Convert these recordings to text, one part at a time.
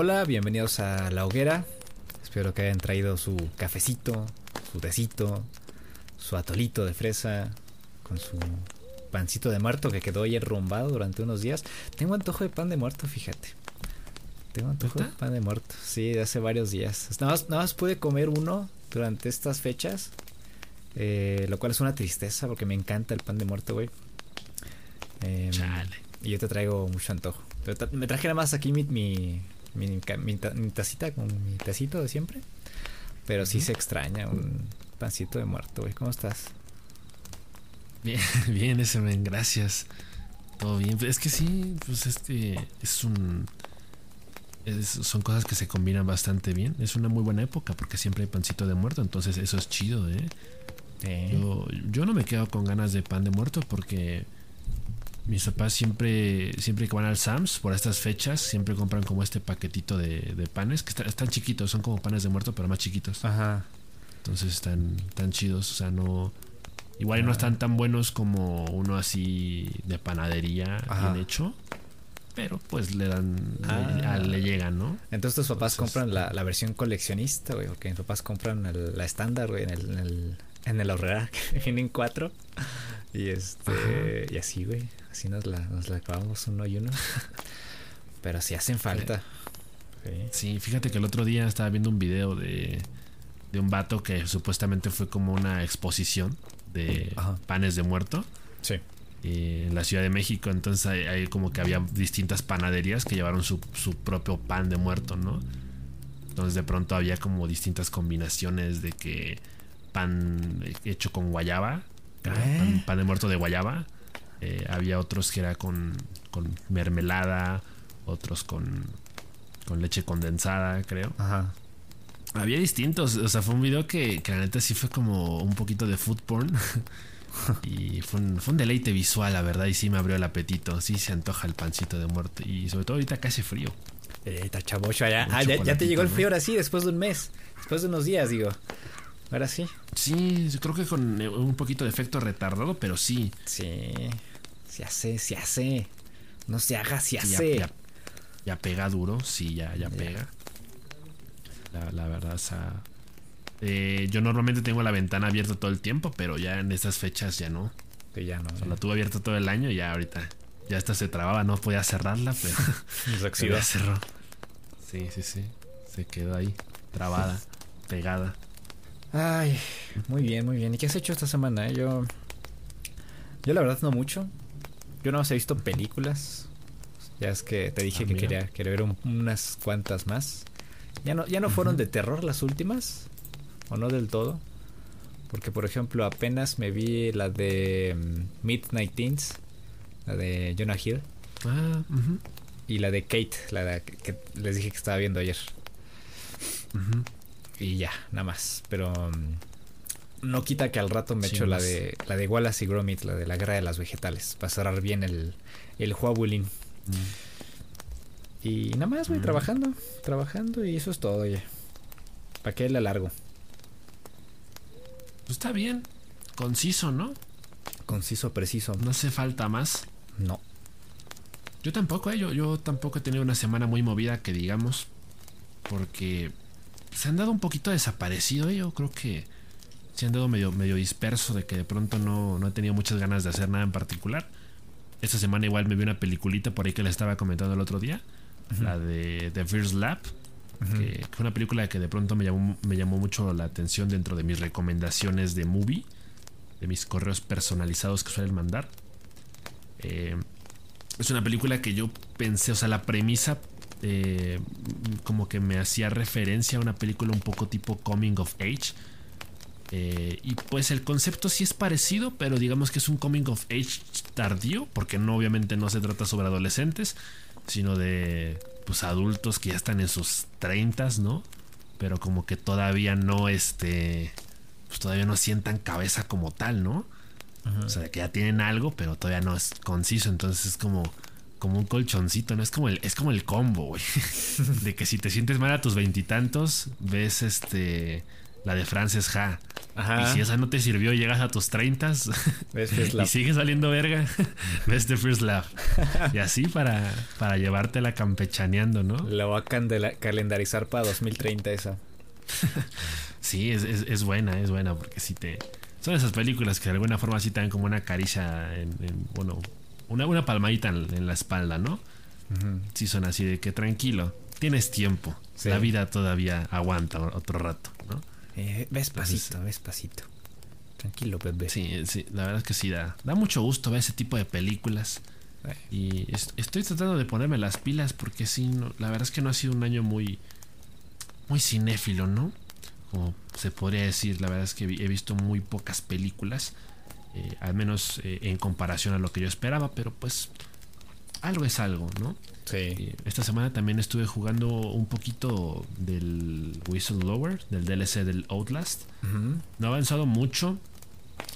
Hola, bienvenidos a La Hoguera. Espero que hayan traído su cafecito, su tecito, su atolito de fresa con su pancito de muerto que quedó ahí arrumbado durante unos días. Tengo antojo de pan de muerto, fíjate. Tengo antojo de pan de muerto, sí, de hace varios días. Nada más, nada más pude comer uno durante estas fechas, eh, lo cual es una tristeza porque me encanta el pan de muerto, güey. Em, y yo te traigo mucho antojo. Me traje nada más aquí mi, mi, mi, tacita con mi tacito de siempre. Pero sí se extraña un pancito de muerto, güey. ¿Cómo estás? Bien, bien, ese men, gracias. Todo bien. Es que sí, pues este es un. son cosas que se combinan bastante bien. Es una muy buena época porque siempre hay pancito de muerto. Entonces, eso es chido, ¿eh? Yo, yo no me quedo con ganas de pan de muerto porque mis papás siempre, siempre que van al Sams por estas fechas, siempre compran como este paquetito de, panes, que están chiquitos, son como panes de muerto, pero más chiquitos. Ajá. Entonces están tan chidos, o sea, no... Igual no están tan buenos como uno así de panadería bien hecho, pero pues le dan, le, ah. llegan, ¿no? Entonces tus papás compran la, versión coleccionista, güey, porque mis papás compran la estándar, güey, en el, en el, en el ahorrera, que vienen cuatro. Y este, y así, güey. Así nos la, nos la acabamos uno y uno. Pero sí hacen falta. Sí. fíjate que el otro día estaba viendo un video de, de un vato que supuestamente fue como una exposición de panes de muerto. Sí. en la Ciudad de México. Entonces hay, como que había distintas panaderías que llevaron su, su, propio pan de muerto, ¿no? Entonces de pronto había como distintas combinaciones de que pan hecho con guayaba, ¿Eh? pan, de muerto de guayaba, eh, había otros que era con, con mermelada, otros con, con leche condensada, creo. Ajá. Había distintos, o sea, fue un video que, que la neta sí fue como un poquito de food porn. y fue un, fue un, deleite visual, la verdad, y sí me abrió el apetito. Sí se antoja el pancito de muerte. Y sobre todo ahorita casi frío. Eh, está chavocho allá. Ah, ya, te llegó el frío ahora sí, después de un mes. Después de unos días, digo. Ahora sí. Sí, creo que con un poquito de efecto retardado, pero sí. Sí. Se hace, se hace. No se haga, se hace. Ya, pega duro, sí, ya, ya, pega. La, verdad, o sea. Eh, yo normalmente tengo la ventana abierta todo el tiempo, pero ya en estas fechas ya no. Que ya no. la tuve abierta todo el año y ya ahorita. Ya esta se trababa, no podía cerrarla, pero. se cerró. Sí, sí, sí. Se quedó ahí, trabada, pegada. Ay, muy bien, muy bien. ¿Y qué has hecho esta semana? Yo. Yo la verdad no mucho. Yo no he visto películas. Ya es que te dije que quería, quería ver unas cuantas más. Ya no, ya no fueron de terror las últimas. O no del todo. Porque por ejemplo apenas me vi la de mm, Midnight Teens. La de Jonah Hill. Ah, y la de Kate, la de que, les dije que estaba viendo ayer. Y ya, nada más. Pero mm, no quita que al rato me echo la de la de Wallace y Gromit, la de la guerra de las vegetales, para cerrar bien el, el Huawulin. Mm. Y nada más, voy mm. trabajando, trabajando y eso es todo, oye. ¿Para qué le alargo? Pues está bien, conciso, ¿no? Conciso, preciso. No hace falta más. No. Yo tampoco, ¿eh? yo, yo tampoco he tenido una semana muy movida que digamos, porque se han dado un poquito desaparecido. Yo creo que se han dado medio, medio disperso de que de pronto no, no he tenido muchas ganas de hacer nada en particular. Esta semana igual me vi una peliculita por ahí que le estaba comentando el otro día. La de The First Lap. que, fue una película que de pronto me llamó, me llamó mucho la atención dentro de mis recomendaciones de movie. De mis correos personalizados que suelen mandar. Eh, es una película que yo pensé, o sea, la premisa eh, como que me hacía referencia a una película un poco tipo Coming of Age. Eh, y pues el concepto sí es parecido, pero digamos que es un coming of age tardío, porque no obviamente no se trata sobre adolescentes, sino de pues adultos que ya están en sus 30, ¿no? Pero como que todavía no este pues todavía no sientan cabeza como tal, ¿no? O sea, que ya tienen algo, pero todavía no es conciso, entonces es como como un colchoncito, ¿no? Es como el, es como el combo, güey. De que si te sientes mal a tus veintitantos, ves este la de Frances Ha. Ajá. Y si esa no te sirvió, llegas a tus 30 Ves First y sigues saliendo verga, ves The First Love. Y así para, para llevártela campechaneando, ¿no? La voy a candela- calendarizar para 2030 esa. Sí, es, es, es buena, es buena, porque sí te. Son esas películas que de alguna forma sí te dan como una caricia en, en- bueno, una, una palmadita en, en la espalda, ¿no? Ujú. Sí son así de que tranquilo, tienes tiempo. Sí. La vida todavía aguanta otro rato, ¿no? Eh, despacito, despacito. Tranquilo, bebé. Sí, sí, la verdad es que sí da, da mucho gusto ver ese tipo de películas. Eh, Y es- estoy tratando de ponerme las pilas porque sí, no- la verdad es que no ha sido un año muy, muy cinéfilo, ¿no? Como se podría decir, la verdad es que he visto muy pocas películas, eh, al menos eh, en comparación a lo que yo esperaba, pero pues algo es algo, ¿no? Sí. Esta semana también estuve jugando un poquito del Whistleblower, del DLC del Outlast. No he avanzado mucho,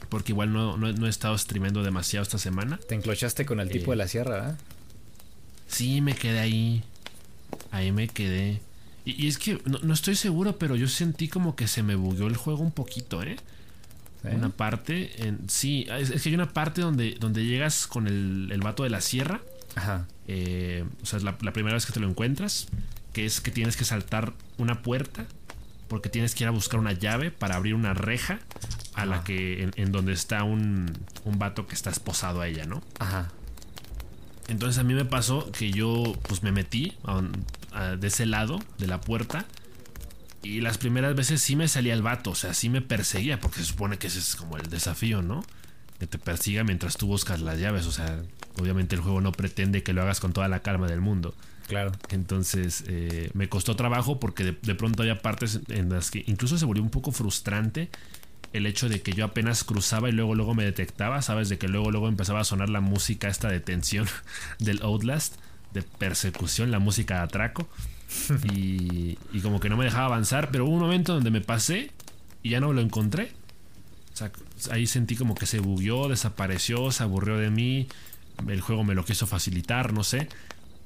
porque igual no, no- no he estado streameando demasiado esta semana. Te enclochaste con el tipo Eh. de la sierra, ¿verdad? Sí, me quedé ahí. Ahí me quedé. Y, y es que no, no estoy seguro, pero yo sentí como que se me bugueó el juego un poquito, ¿eh? Una parte. En, sí, es, es que hay una parte donde, donde llegas con el, el vato de la sierra. Ajá. eh, o sea, es la, la primera vez que te lo encuentras. Que es que tienes que saltar una puerta. Porque tienes que ir a buscar una llave para abrir una reja. A la Ajá. que. En, en donde está un, un vato que está esposado a ella, ¿no? Ajá. Entonces a mí me pasó que yo pues me metí a- a- de ese lado de la puerta y las primeras veces sí me salía el vato, o sea, sí me perseguía porque se supone que ese es como el desafío, ¿no? Que te persiga mientras tú buscas las llaves, o sea, obviamente el juego no pretende que lo hagas con toda la calma del mundo. Claro. Entonces eh, me costó trabajo porque de, de pronto había partes en las que incluso se volvió un poco frustrante el hecho de que yo apenas cruzaba y luego luego me detectaba, sabes, de que luego luego empezaba a sonar la música esta de tensión del Outlast, de persecución, la música de atraco. Y, y como que no me dejaba avanzar, pero hubo un momento donde me pasé y ya no lo encontré. O sea, ahí sentí como que se bugueó, desapareció, se aburrió de mí, el juego me lo quiso facilitar, no sé.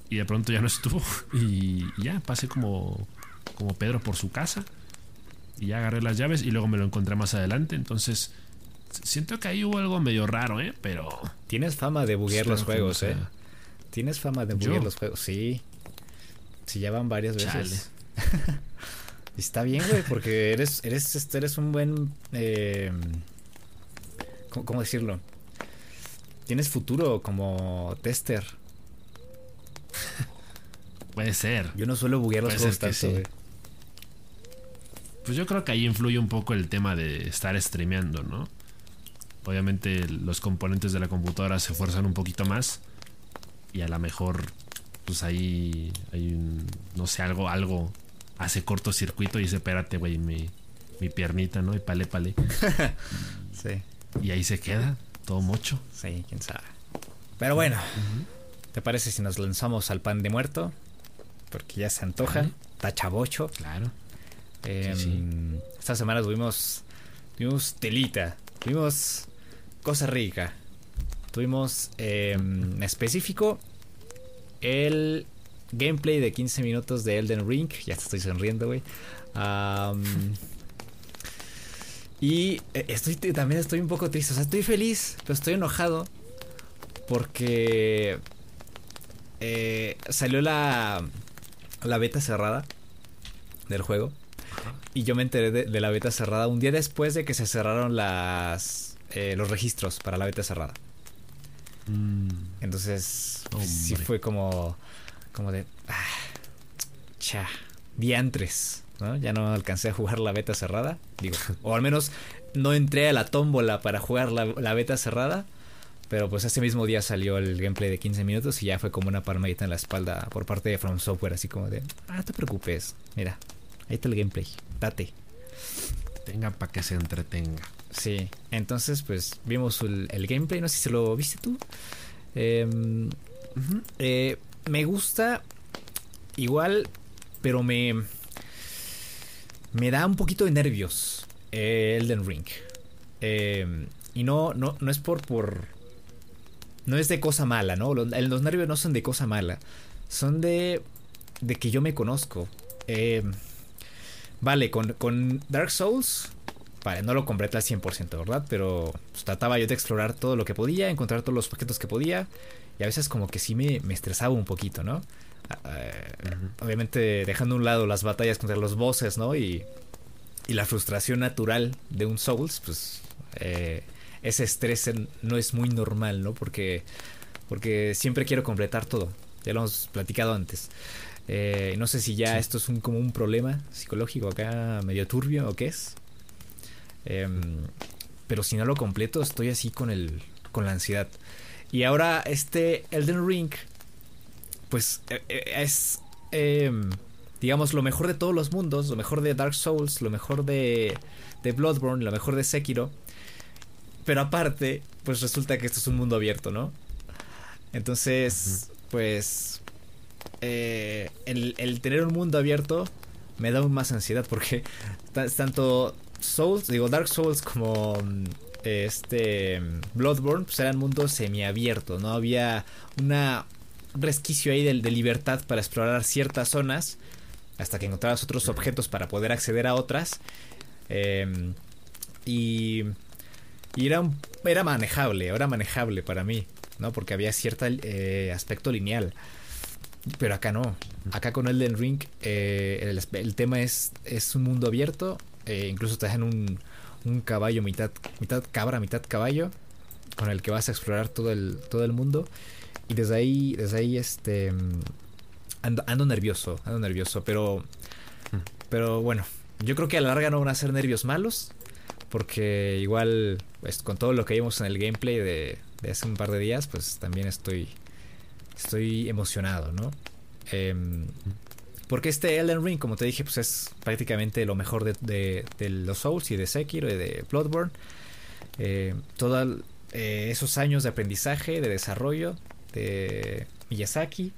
Y de pronto ya no estuvo. Y ya pasé como, como Pedro por su casa. Y ya agarré las llaves y luego me lo encontré más adelante. Entonces, siento que ahí hubo algo medio raro, ¿eh? Pero... Tienes fama de buguear los juegos, ¿eh? Tienes fama de buguear los juegos, sí. Sí, ya van varias Chale. veces. Está bien, güey, porque eres, eres, este, eres un buen. eh, ¿cómo, cómo decirlo? Tienes futuro como tester. Puede ser. Yo no suelo buguear los juegos tanto, sí. Pues yo creo que ahí influye un poco el tema de estar streameando, ¿no? Obviamente los componentes de la computadora se esfuerzan un poquito más y a lo mejor pues ahí hay un, no sé, algo, algo hace cortocircuito y dice, espérate, güey, mi, mi piernita, ¿no? Y pale, pale. Sí, Y ahí se queda, todo mocho. sí, quién sabe. Pero bueno, ¿te parece si nos lanzamos al pan de muerto? Porque ya se antoja. Vale. Tachabocho. Claro. Eh, Sí, Esta semana tuvimos, tuvimos telita, tuvimos cosa rica, tuvimos eh, en específico el gameplay de 15 minutos de Elden Ring, ya te estoy sonriendo, güey. Y eh, estoy también estoy un poco triste, o sea, estoy feliz, pero estoy enojado porque eh, salió la la beta cerrada del juego. Y yo me enteré de, de la beta cerrada un día después de que se cerraron las eh, los registros para la beta cerrada. Mm, Entonces, sí fue como, como de, ah, cha, diantres, ¿no? Ya no alcancé a jugar la beta cerrada, digo, o al menos no entré a la tómbola para jugar la, la beta cerrada, pero pues ese mismo día salió el gameplay de 15 minutos y ya fue como una palmadita en la espalda por parte de From Software, así como de, ah, no te preocupes, mira, ahí está el gameplay, date. Tenga para que se entretenga. Sí, entonces pues vimos el, el gameplay, no sé si lo viste tú. Em, eh, me gusta igual, pero me me da un poquito de nervios eh, Elden Ring. Em, y no, no, no es por, por no es de cosa mala, ¿no? Los, los nervios no son de cosa mala, son de de que yo me conozco. Em, vale, con, con Dark Souls, vale, no lo completé al 100%, ¿verdad? Pero pues, trataba yo de explorar todo lo que podía, encontrar todos los objetos que podía. Y a veces como que sí me, me estresaba un poquito, ¿no? Uh, Obviamente dejando a un lado las batallas contra los bosses, ¿no? Y, y la frustración natural de un Souls, pues eh, ese estrés no es muy normal, ¿no? Porque, porque siempre quiero completar todo. Ya lo hemos platicado antes. Eh, no sé si ya sí. esto es un, como un problema psicológico acá, medio turbio o qué es. Eh, pero si no lo completo, estoy así con, el, con la ansiedad. Y ahora este Elden Ring, pues es, eh, digamos, lo mejor de todos los mundos, lo mejor de Dark Souls, lo mejor de, de Bloodborne, lo mejor de Sekiro. Pero aparte, pues resulta que esto es un mundo abierto, ¿no? Entonces, pues, eh, el, tener un mundo abierto me da más ansiedad porque tanto Souls, digo, Dark Souls como este Bloodborne pues eran mundos semiabiertos, no había una un resquicio ahí de, de, libertad para explorar ciertas zonas hasta que encontrabas otros objetos para poder acceder a otras eh, y, y era un, era manejable, era manejable para mí, ¿no? Porque había cierto eh, aspecto lineal. Pero acá no. Acá con Elden Ring eh, el, el, tema es, es un mundo abierto. Eh, incluso te dejan un, un caballo mitad, mitad cabra, mitad caballo, con el que vas a explorar todo el, todo el mundo. Y desde ahí, desde ahí, este, ando, ando nervioso, ando nervioso, pero, pero bueno, yo creo que a la larga no van a ser nervios malos, porque igual, pues, con todo lo que vimos en el gameplay de, de hace un par de días, pues también estoy, estoy emocionado, ¿no? Eh, porque este Elden Ring, como te dije, pues es prácticamente lo mejor de, de, de los Souls y de Sekiro y de Bloodborne. Eh, todos eh, esos años de aprendizaje, de desarrollo de Miyazaki,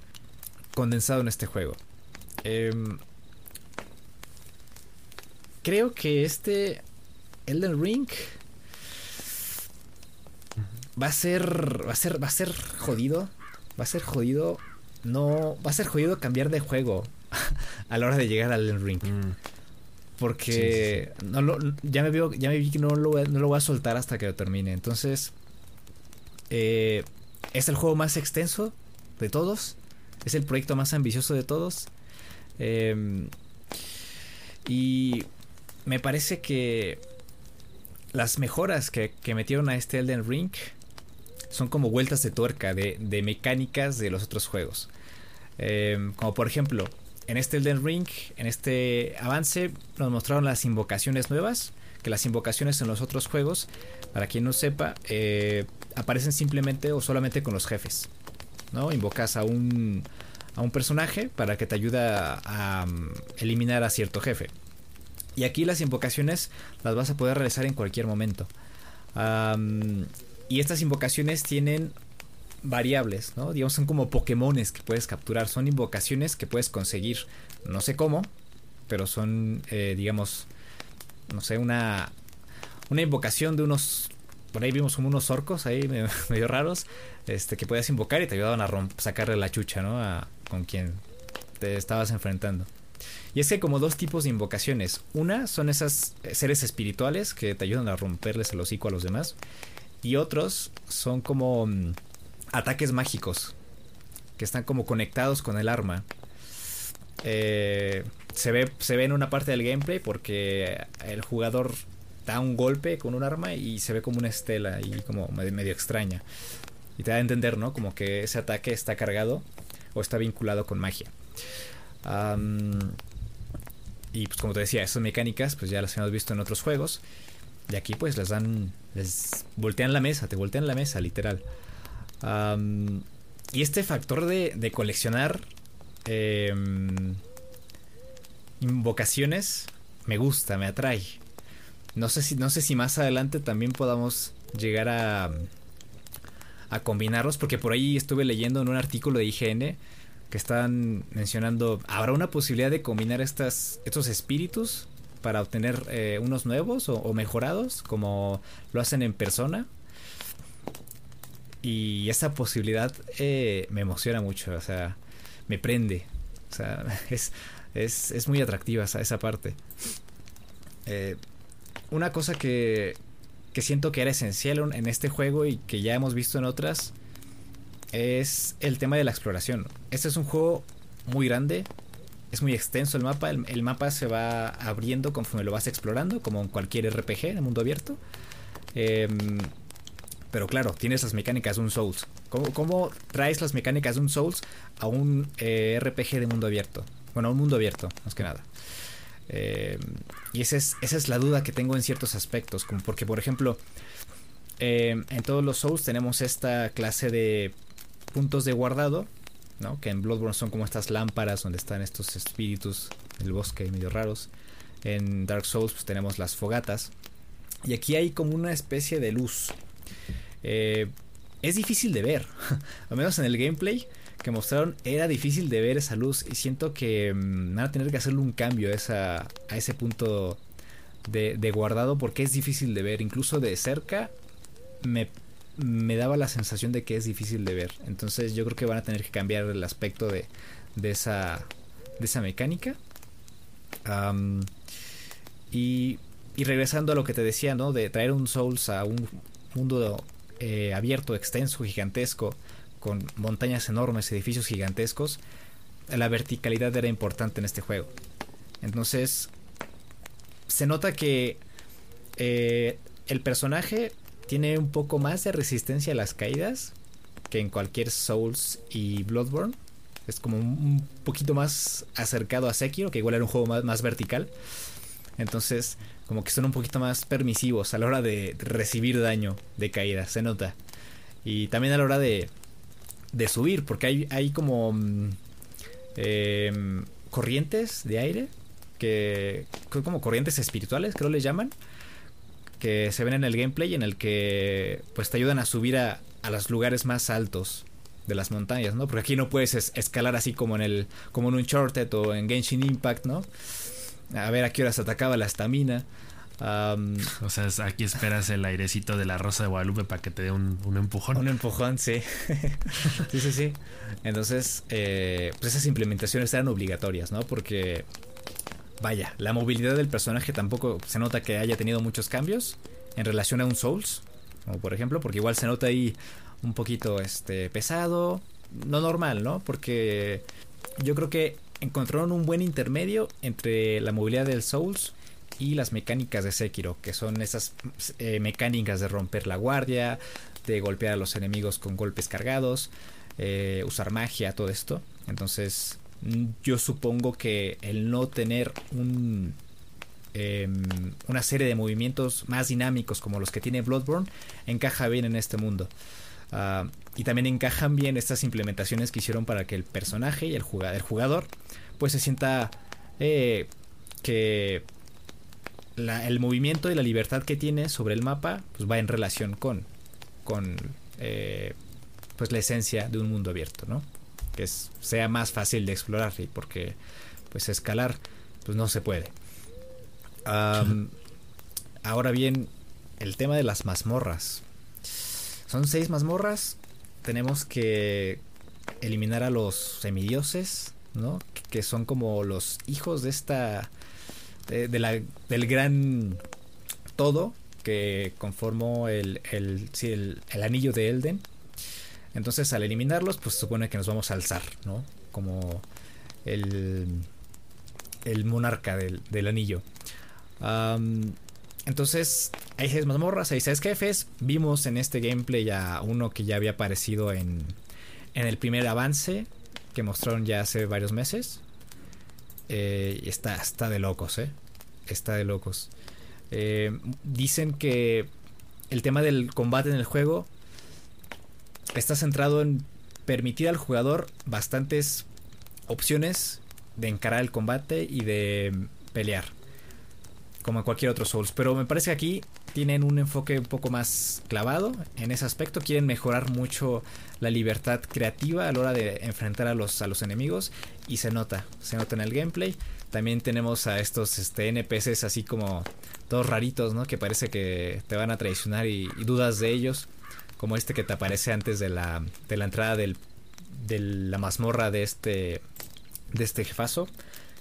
condensado en este juego. Eh, creo que este Elden Ring va a ser, va a ser, va a ser jodido, va a ser jodido. No, va a ser jodido cambiar de juego a la hora de llegar al ring. Mm. Porque sí, sí, sí. No lo, ya, me veo, ya me vi que no lo, no lo voy a soltar hasta que lo termine. Entonces, eh, es el juego más extenso de todos. Es el proyecto más ambicioso de todos. Eh, y me parece que las mejoras que, que, metieron a este Elden Ring son como vueltas de tuerca de, de mecánicas de los otros juegos. Eh, como por ejemplo, en este Elden Ring, en este avance, nos mostraron las invocaciones nuevas. Que las invocaciones en los otros juegos, para quien no sepa, eh, aparecen simplemente o solamente con los jefes. ¿No? Invocas a un, a un personaje para que te ayude a, um, eliminar a cierto jefe. Y aquí las invocaciones las vas a poder realizar en cualquier momento. Um, y estas invocaciones tienen variables, ¿no? Digamos, son como Pokémones que puedes capturar, son invocaciones que puedes conseguir, no sé cómo, pero son, eh, digamos, no sé, una, una invocación de unos, por ahí vimos como unos orcos ahí medio, raros, este, que puedes invocar y te ayudaban a sacarle la chucha, ¿no? A, con quien te estabas enfrentando. Y es que hay como dos tipos de invocaciones. Una son esas seres espirituales que te ayudan a romperles el hocico a los demás. Y otros son como mm, ataques mágicos que están como conectados con el arma. Eh, se, ve, se ve en una parte del gameplay porque el jugador da un golpe con un arma y se ve como una estela y como medio, extraña. Y te da a entender, ¿no? Como que ese ataque está cargado o está vinculado con magia. Y pues como te decía, esas mecánicas pues ya las hemos visto en otros juegos. Y aquí pues les dan, voltean la mesa, te voltean la mesa, literal. Y este factor de, coleccionar eh, invocaciones me gusta, me atrae. No sé si, no sé si más adelante también podamos llegar a, a combinarlos, porque por ahí estuve leyendo en un artículo de IGN que están mencionando, ¿habrá una posibilidad de combinar estos espíritus para obtener eh, unos nuevos o, mejorados, como lo hacen en persona? Y esa posibilidad eh, me emociona mucho, o sea, me prende. O sea, es, es, muy atractiva esa, esa parte. Eh, una cosa que, que siento que era esencial en este juego y que ya hemos visto en otras es el tema de la exploración. Este es un juego muy grande, es muy extenso el mapa, el, mapa se va abriendo conforme lo vas explorando, como en cualquier RPG en mundo abierto. Em, pero claro, tienes las mecánicas de un Souls. ¿Cómo, traes las mecánicas de un Souls a un eh, RPG de mundo abierto? Bueno, a un mundo abierto, más que nada. Em, y esa es, esa es la duda que tengo en ciertos aspectos, como porque por ejemplo, em, en todos los Souls tenemos esta clase de puntos de guardado, ¿no? Que en Bloodborne son como estas lámparas donde están estos espíritus del bosque medio raros. En Dark Souls pues tenemos las fogatas. Y aquí hay como una especie de luz. Eh, es difícil de ver. Al menos en el gameplay que mostraron era difícil de ver esa luz. Y siento que mm, van a tener que hacerle un cambio a, a ese punto de, de guardado porque es difícil de ver. Incluso de cerca me me daba la sensación de que es difícil de ver. Entonces yo creo que van a tener que cambiar el aspecto de, de, esa, de esa mecánica. y, y, regresando a lo que te decía, ¿no? De traer un Souls a un mundo eh, abierto, extenso, gigantesco, con montañas enormes, edificios gigantescos, la verticalidad era importante en este juego. Entonces, se nota que eh, el personaje tiene un poco más de resistencia a las caídas que en cualquier Souls y Bloodborne. Es como un poquito más acercado a Sekiro, que igual era un juego más, vertical. Entonces, como que son un poquito más permisivos a la hora de recibir daño de caída, se nota. Y también a la hora de, de subir, porque hay, hay como mm, em, corrientes de aire, que como corrientes espirituales, creo le llaman, que se ven en el gameplay en el que pues te ayudan a subir a, a los lugares más altos de las montañas, ¿no? Porque aquí no puedes escalar así como en el como en un Uncharted o en Genshin Impact, ¿no? A ver a qué hora se atacaba la estamina. o sea, aquí esperas el airecito de la Rosa de Guadalupe para que te dé un, un empujón. Un empujón, sí. sí, sí, sí. Entonces, eh, pues esas implementaciones eran obligatorias, ¿no? Porque vaya, la movilidad del personaje tampoco se nota que haya tenido muchos cambios en relación a un Souls, como por ejemplo, porque igual se nota ahí un poquito este pesado, no normal, ¿no? Porque yo creo que encontraron un buen intermedio entre la movilidad del Souls y las mecánicas de Sekiro, que son esas eh, mecánicas de romper la guardia, de golpear a los enemigos con golpes cargados, eh, usar magia, todo esto. Entonces, yo supongo que el no tener un, em, una serie de movimientos más dinámicos como los que tiene Bloodborne encaja bien en este mundo. Ah, y también encajan bien estas implementaciones que hicieron para que el personaje y el jugador, pues se sienta eh, que el movimiento y la libertad que tiene sobre el mapa pues va en relación con, con eh, pues la esencia de un mundo abierto, ¿no? Que sea más fácil de explorar y porque pues escalar pues no se puede. ahora bien, el tema de las mazmorras. Son seis mazmorras. Tenemos que eliminar a los semidioses, ¿no? Que son como los hijos de esta. de, la, del gran todo que conformó el, el, el anillo de Elden. Entonces al eliminarlos, pues supone que nos vamos a alzar, ¿no? Como el, el monarca del, anillo. entonces, hay seis mazmorras, hay seis jefes. Vimos en este gameplay ya uno que ya había aparecido en, en el primer avance que mostraron ya hace varios meses. Eh, está, está de locos, ¿eh? Está de locos. Eh, dicen que el tema del combate en el juego está centrado en permitir al jugador bastantes opciones de encarar el combate y de pelear. Como en cualquier otro Souls. Pero me parece que aquí tienen un enfoque un poco más clavado en ese aspecto. Quieren mejorar mucho la libertad creativa a la hora de enfrentar a los, a los enemigos. Y se nota, se nota en el gameplay. También tenemos a estos este, NPCs así como todos raritos, ¿no? Que parece que te van a traicionar y dudas de ellos como este que te aparece antes de la, de la entrada del, de la mazmorra de este de este jefazo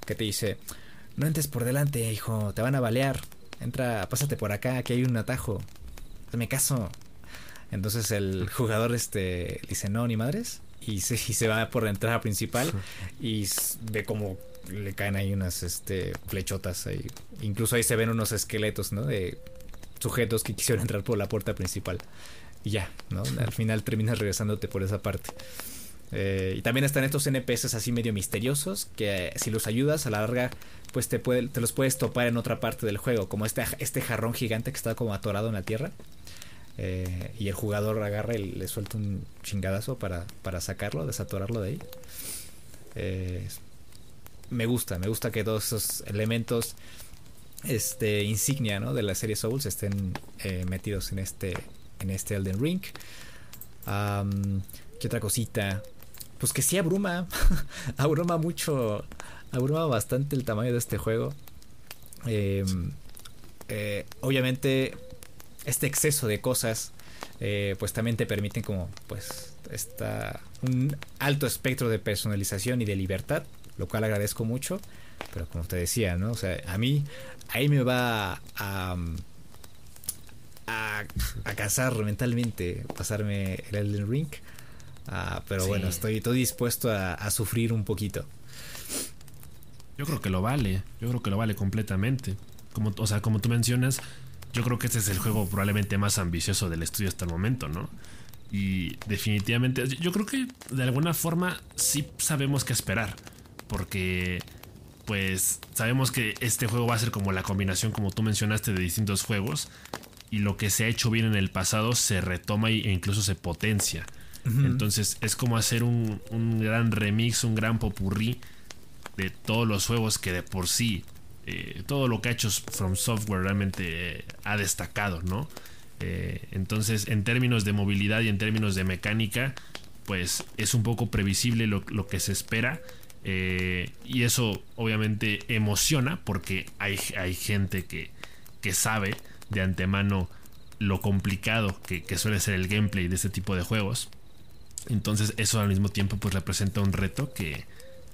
que te dice, no entres por delante, hijo, te van a balear. Entra, pásate por acá, aquí hay un atajo. Hazme caso. Entonces el jugador este dice, no, ni madres. Y se, y se va por la entrada principal y ve como le caen ahí unas este, flechotas ahí. Incluso ahí se ven unos esqueletos, ¿no? De sujetos que quisieron entrar por la puerta principal. Y ya, ¿no? Al final terminas regresándote por esa parte. Eh, y también están estos NPCs así medio misteriosos que si los ayudas a la larga pues te, puede, te los puedes topar en otra parte del juego, como este, este jarrón gigante que está como atorado en la tierra. Eh, y el jugador agarra y le suelta un chingadazo para, para sacarlo, desatorarlo de ahí. Eh, me gusta, me gusta que todos esos elementos este insignia ¿no? de la serie Souls estén eh, metidos en este en este Elden Ring. ¿Qué otra cosita? Pues que sí abruma, abruma mucho, abruma bastante el tamaño de este juego. Em, eh, obviamente este exceso de cosas eh, pues también te permiten como pues está un alto espectro de personalización y de libertad lo cual agradezco mucho pero como te decía no o sea a mí ahí me va a a, a cansar mentalmente pasarme el Elden Ring. Ah, pero bueno estoy, estoy dispuesto a, a sufrir un poquito. Yo creo que lo vale yo creo que lo vale completamente. Como o sea como tú mencionas yo creo que este es el juego probablemente más ambicioso del estudio hasta el momento, ¿no? Y definitivamente, yo creo que de alguna forma sí sabemos qué esperar, porque pues sabemos que este juego va a ser como la combinación, como tú mencionaste, de distintos juegos, y lo que se ha hecho bien en el pasado se retoma e incluso se potencia. Entonces es como hacer un, un gran remix, un gran popurrí de todos los juegos que de por sí eh, todo lo que ha hecho From Software realmente eh, ha destacado, ¿no? Eh, entonces, en términos de movilidad y en términos de mecánica, pues es un poco previsible lo, que se espera. y eso obviamente emociona porque hay, hay gente que, que, sabe de antemano lo complicado que, suele ser el gameplay de este tipo de juegos. Entonces eso al mismo tiempo pues representa un reto que,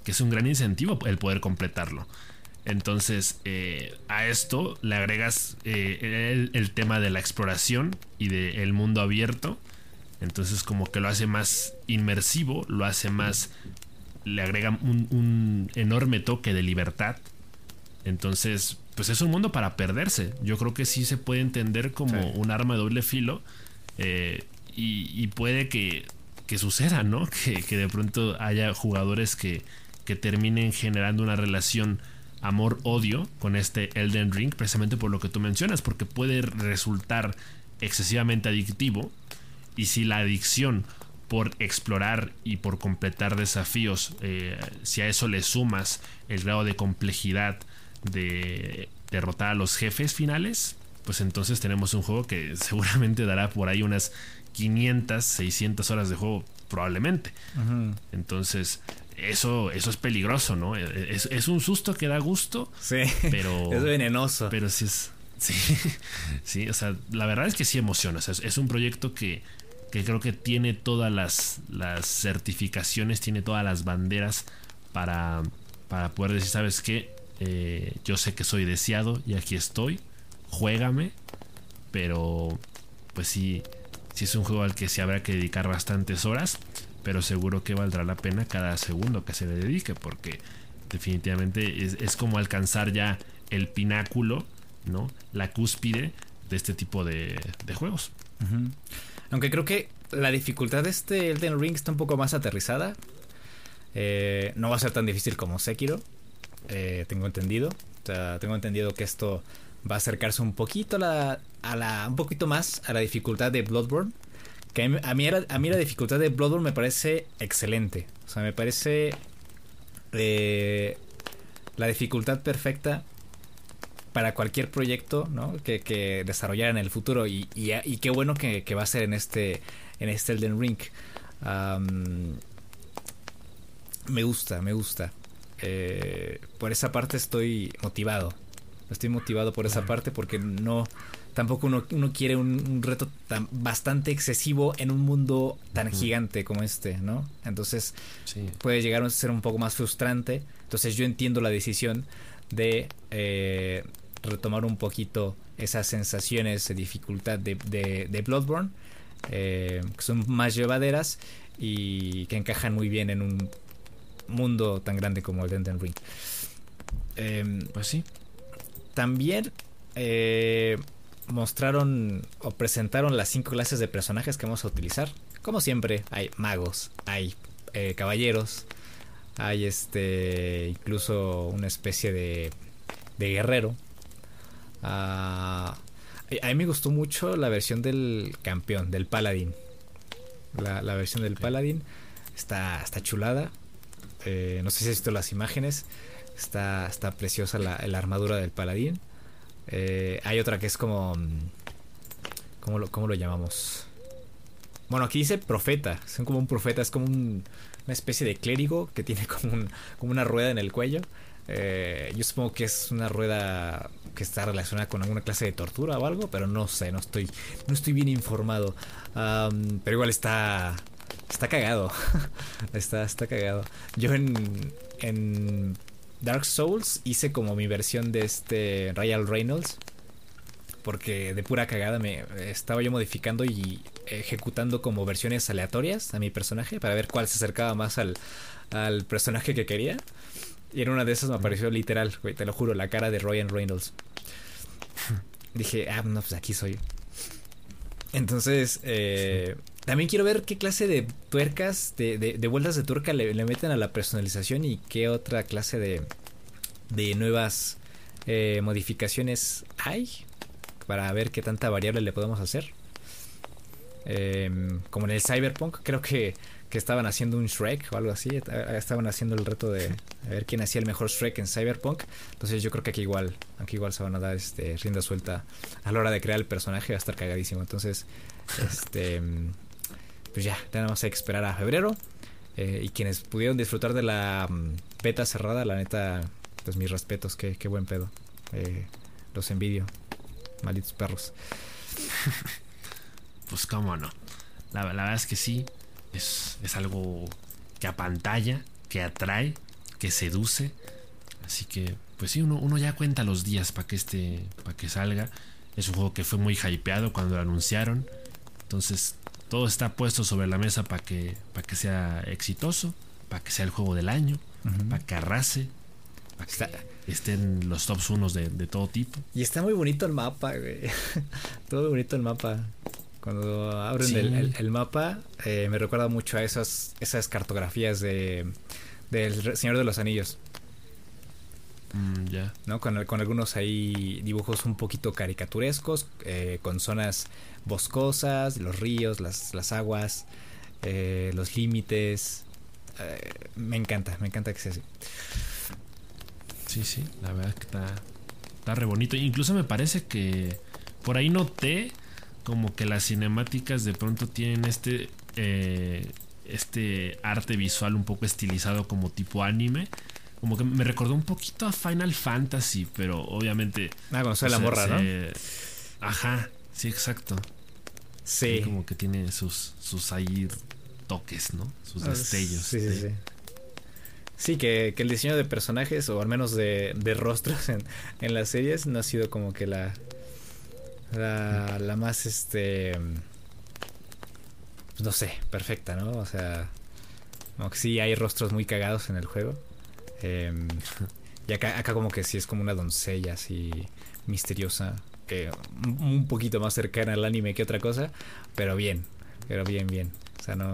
que es un gran incentivo el poder completarlo. Entonces, eh, a esto le agregas eh, el, tema de la exploración y del mundo abierto. Entonces, como que lo hace más inmersivo, lo hace más. Le agrega un, enorme toque de libertad. Entonces, pues es un mundo para perderse. Yo creo que sí se puede entender como un arma de doble filo. Eh, y, puede que, suceda, ¿no? Que, que, de pronto haya jugadores que, que terminen generando una relación amor-odio con este Elden Ring, precisamente por lo que tú mencionas, porque puede resultar excesivamente adictivo. Y si la adicción por explorar y por completar desafíos, eh, si a eso le sumas el grado de complejidad de derrotar a los jefes finales, pues entonces tenemos un juego que seguramente dará por ahí unas 500, 600 horas de juego probablemente. Entonces, eso, eso es peligroso, ¿no? Es, un susto que da gusto. Sí. Pero. Es venenoso. Pero sí es. Sí. Sí, o sea, la verdad es que sí emociona. O sea, es, un proyecto que, que, creo que tiene todas las, las certificaciones, tiene todas las banderas para, para poder decir, ¿sabes qué? Eh, yo sé que soy deseado y aquí estoy. Juégame. Pero, pues sí, sí es un juego al que se habrá que dedicar bastantes horas pero seguro que valdrá la pena cada segundo que se le dedique, porque definitivamente es, como alcanzar ya el pináculo, ¿no? La cúspide de este tipo de, juegos. Aunque creo que la dificultad de este Elden Ring está un poco más aterrizada. Eh, no va a ser tan difícil como Sekiro, eh, tengo entendido. O sea, tengo entendido que esto va a acercarse un poquito a la, un poquito más a la dificultad de Bloodborne. Que a mí, a mí la dificultad de Bloodborne me parece excelente. O sea, me parece eh, la dificultad perfecta para cualquier proyecto ¿no? que, que desarrollar en el futuro. Y, y, qué bueno que, va a ser en este, en este Elden Ring. me gusta, me gusta. Eh, por esa parte estoy motivado. Estoy motivado por esa parte porque no, tampoco uno, uno quiere un, reto tan bastante excesivo en un mundo tan gigante como este, ¿no? Entonces puede llegar a ser un poco más frustrante. Entonces yo entiendo la decisión de eh, retomar un poquito esas sensaciones de dificultad de, de, Bloodborne, eh, que son más llevaderas y que encajan muy bien en un mundo tan grande como el Elden Ring. Em, pues sí. También eh, mostraron o presentaron las cinco clases de personajes que vamos a utilizar. Como siempre, hay magos, hay eh, caballeros, hay este incluso una especie de, de guerrero. Ah, a mí me gustó mucho la versión del campeón, del paladín. La, versión del paladín está, está chulada. Eh, no sé si has visto las imágenes. Está, está preciosa la, armadura del paladín. Eh, hay otra que es como... Mm, ¿cómo lo, ¿Cómo lo llamamos? Bueno, aquí dice profeta. Son como un profeta. Es como una especie de clérigo que tiene como, un, como una rueda en el cuello. Eh, yo supongo que es una rueda que está relacionada con alguna clase de tortura o algo, pero no sé, no estoy, no estoy bien informado. pero igual está, está cagado, está, está cagado. Yo en, en Dark Souls hice como mi versión de este Ryan Reynolds. Porque de pura cagada me estaba yo modificando y ejecutando como versiones aleatorias a mi personaje para ver cuál se acercaba más al, al personaje que quería. Y en una de esas me apareció literal, güey, te lo juro, la cara de Ryan Reynolds. Dije, ah, no, pues aquí soy. Entonces, eh, también quiero ver qué clase de tuercas, de, de, vueltas de tuerca le, meten a la personalización y qué otra clase de, de nuevas eh, modificaciones hay para ver qué tanta variable le podemos hacer. Em, como en el Cyberpunk, creo que, que, estaban haciendo un Shrek o algo así. Estaban haciendo el reto de ver quién hacía el mejor Shrek en Cyberpunk. Entonces yo creo que aquí igual, aquí igual se van a dar este rienda suelta a la hora de crear el personaje, va a estar cagadísimo. Entonces, este pues ya, tenemos que esperar a febrero. Eh, y quienes pudieron disfrutar de la mm, beta cerrada, la neta, pues mis respetos, qué, qué buen pedo. Eh, los envidio, malditos perros. pues cómo no. La, verdad es que sí, es, es algo que apantalla, que atrae, que seduce. Así que, pues sí, uno, uno ya cuenta los días para que este, para que salga. Es un juego que fue muy hypeado cuando lo anunciaron. Entonces, todo está puesto sobre la mesa para que, para que sea exitoso, para que sea el juego del año, para que arrase, para que estén los tops unos de, todo tipo. Y está muy bonito el mapa, güey. todo muy bonito el mapa. Cuando abren el, mapa, eh, me recuerda mucho a esas, esas cartografías de del Señor de los Anillos. Mm, ya. ¿no? Con, con, algunos ahí dibujos un poquito caricaturescos, eh, con zonas boscosas, los ríos, las, las aguas, eh, los límites. Eh, me encanta, me encanta que sea así. Sí, sí, la verdad que está, está re bonito. Incluso me parece que por ahí noté como que las cinemáticas de pronto tienen este este arte visual un poco estilizado como tipo anime como que me recordó un poquito a Final Fantasy, pero obviamente. Ah, cuando la morra, ¿no? Ajá, sí, exacto. Sí. como que tiene sus, sus ahí toques, ¿no? Sus ah, destellos. Sí, sí, sí. Sí, que, el diseño de personajes, o al menos de, de rostros en, en, las series, no ha sido como que la. La, la más, este. Pues no sé, perfecta, ¿no? O sea. Como que sí hay rostros muy cagados en el juego. Em, y acá, acá como que sí es como una doncella así misteriosa, que un poquito más cercana al anime que otra cosa, pero bien, pero bien, bien. O sea, no,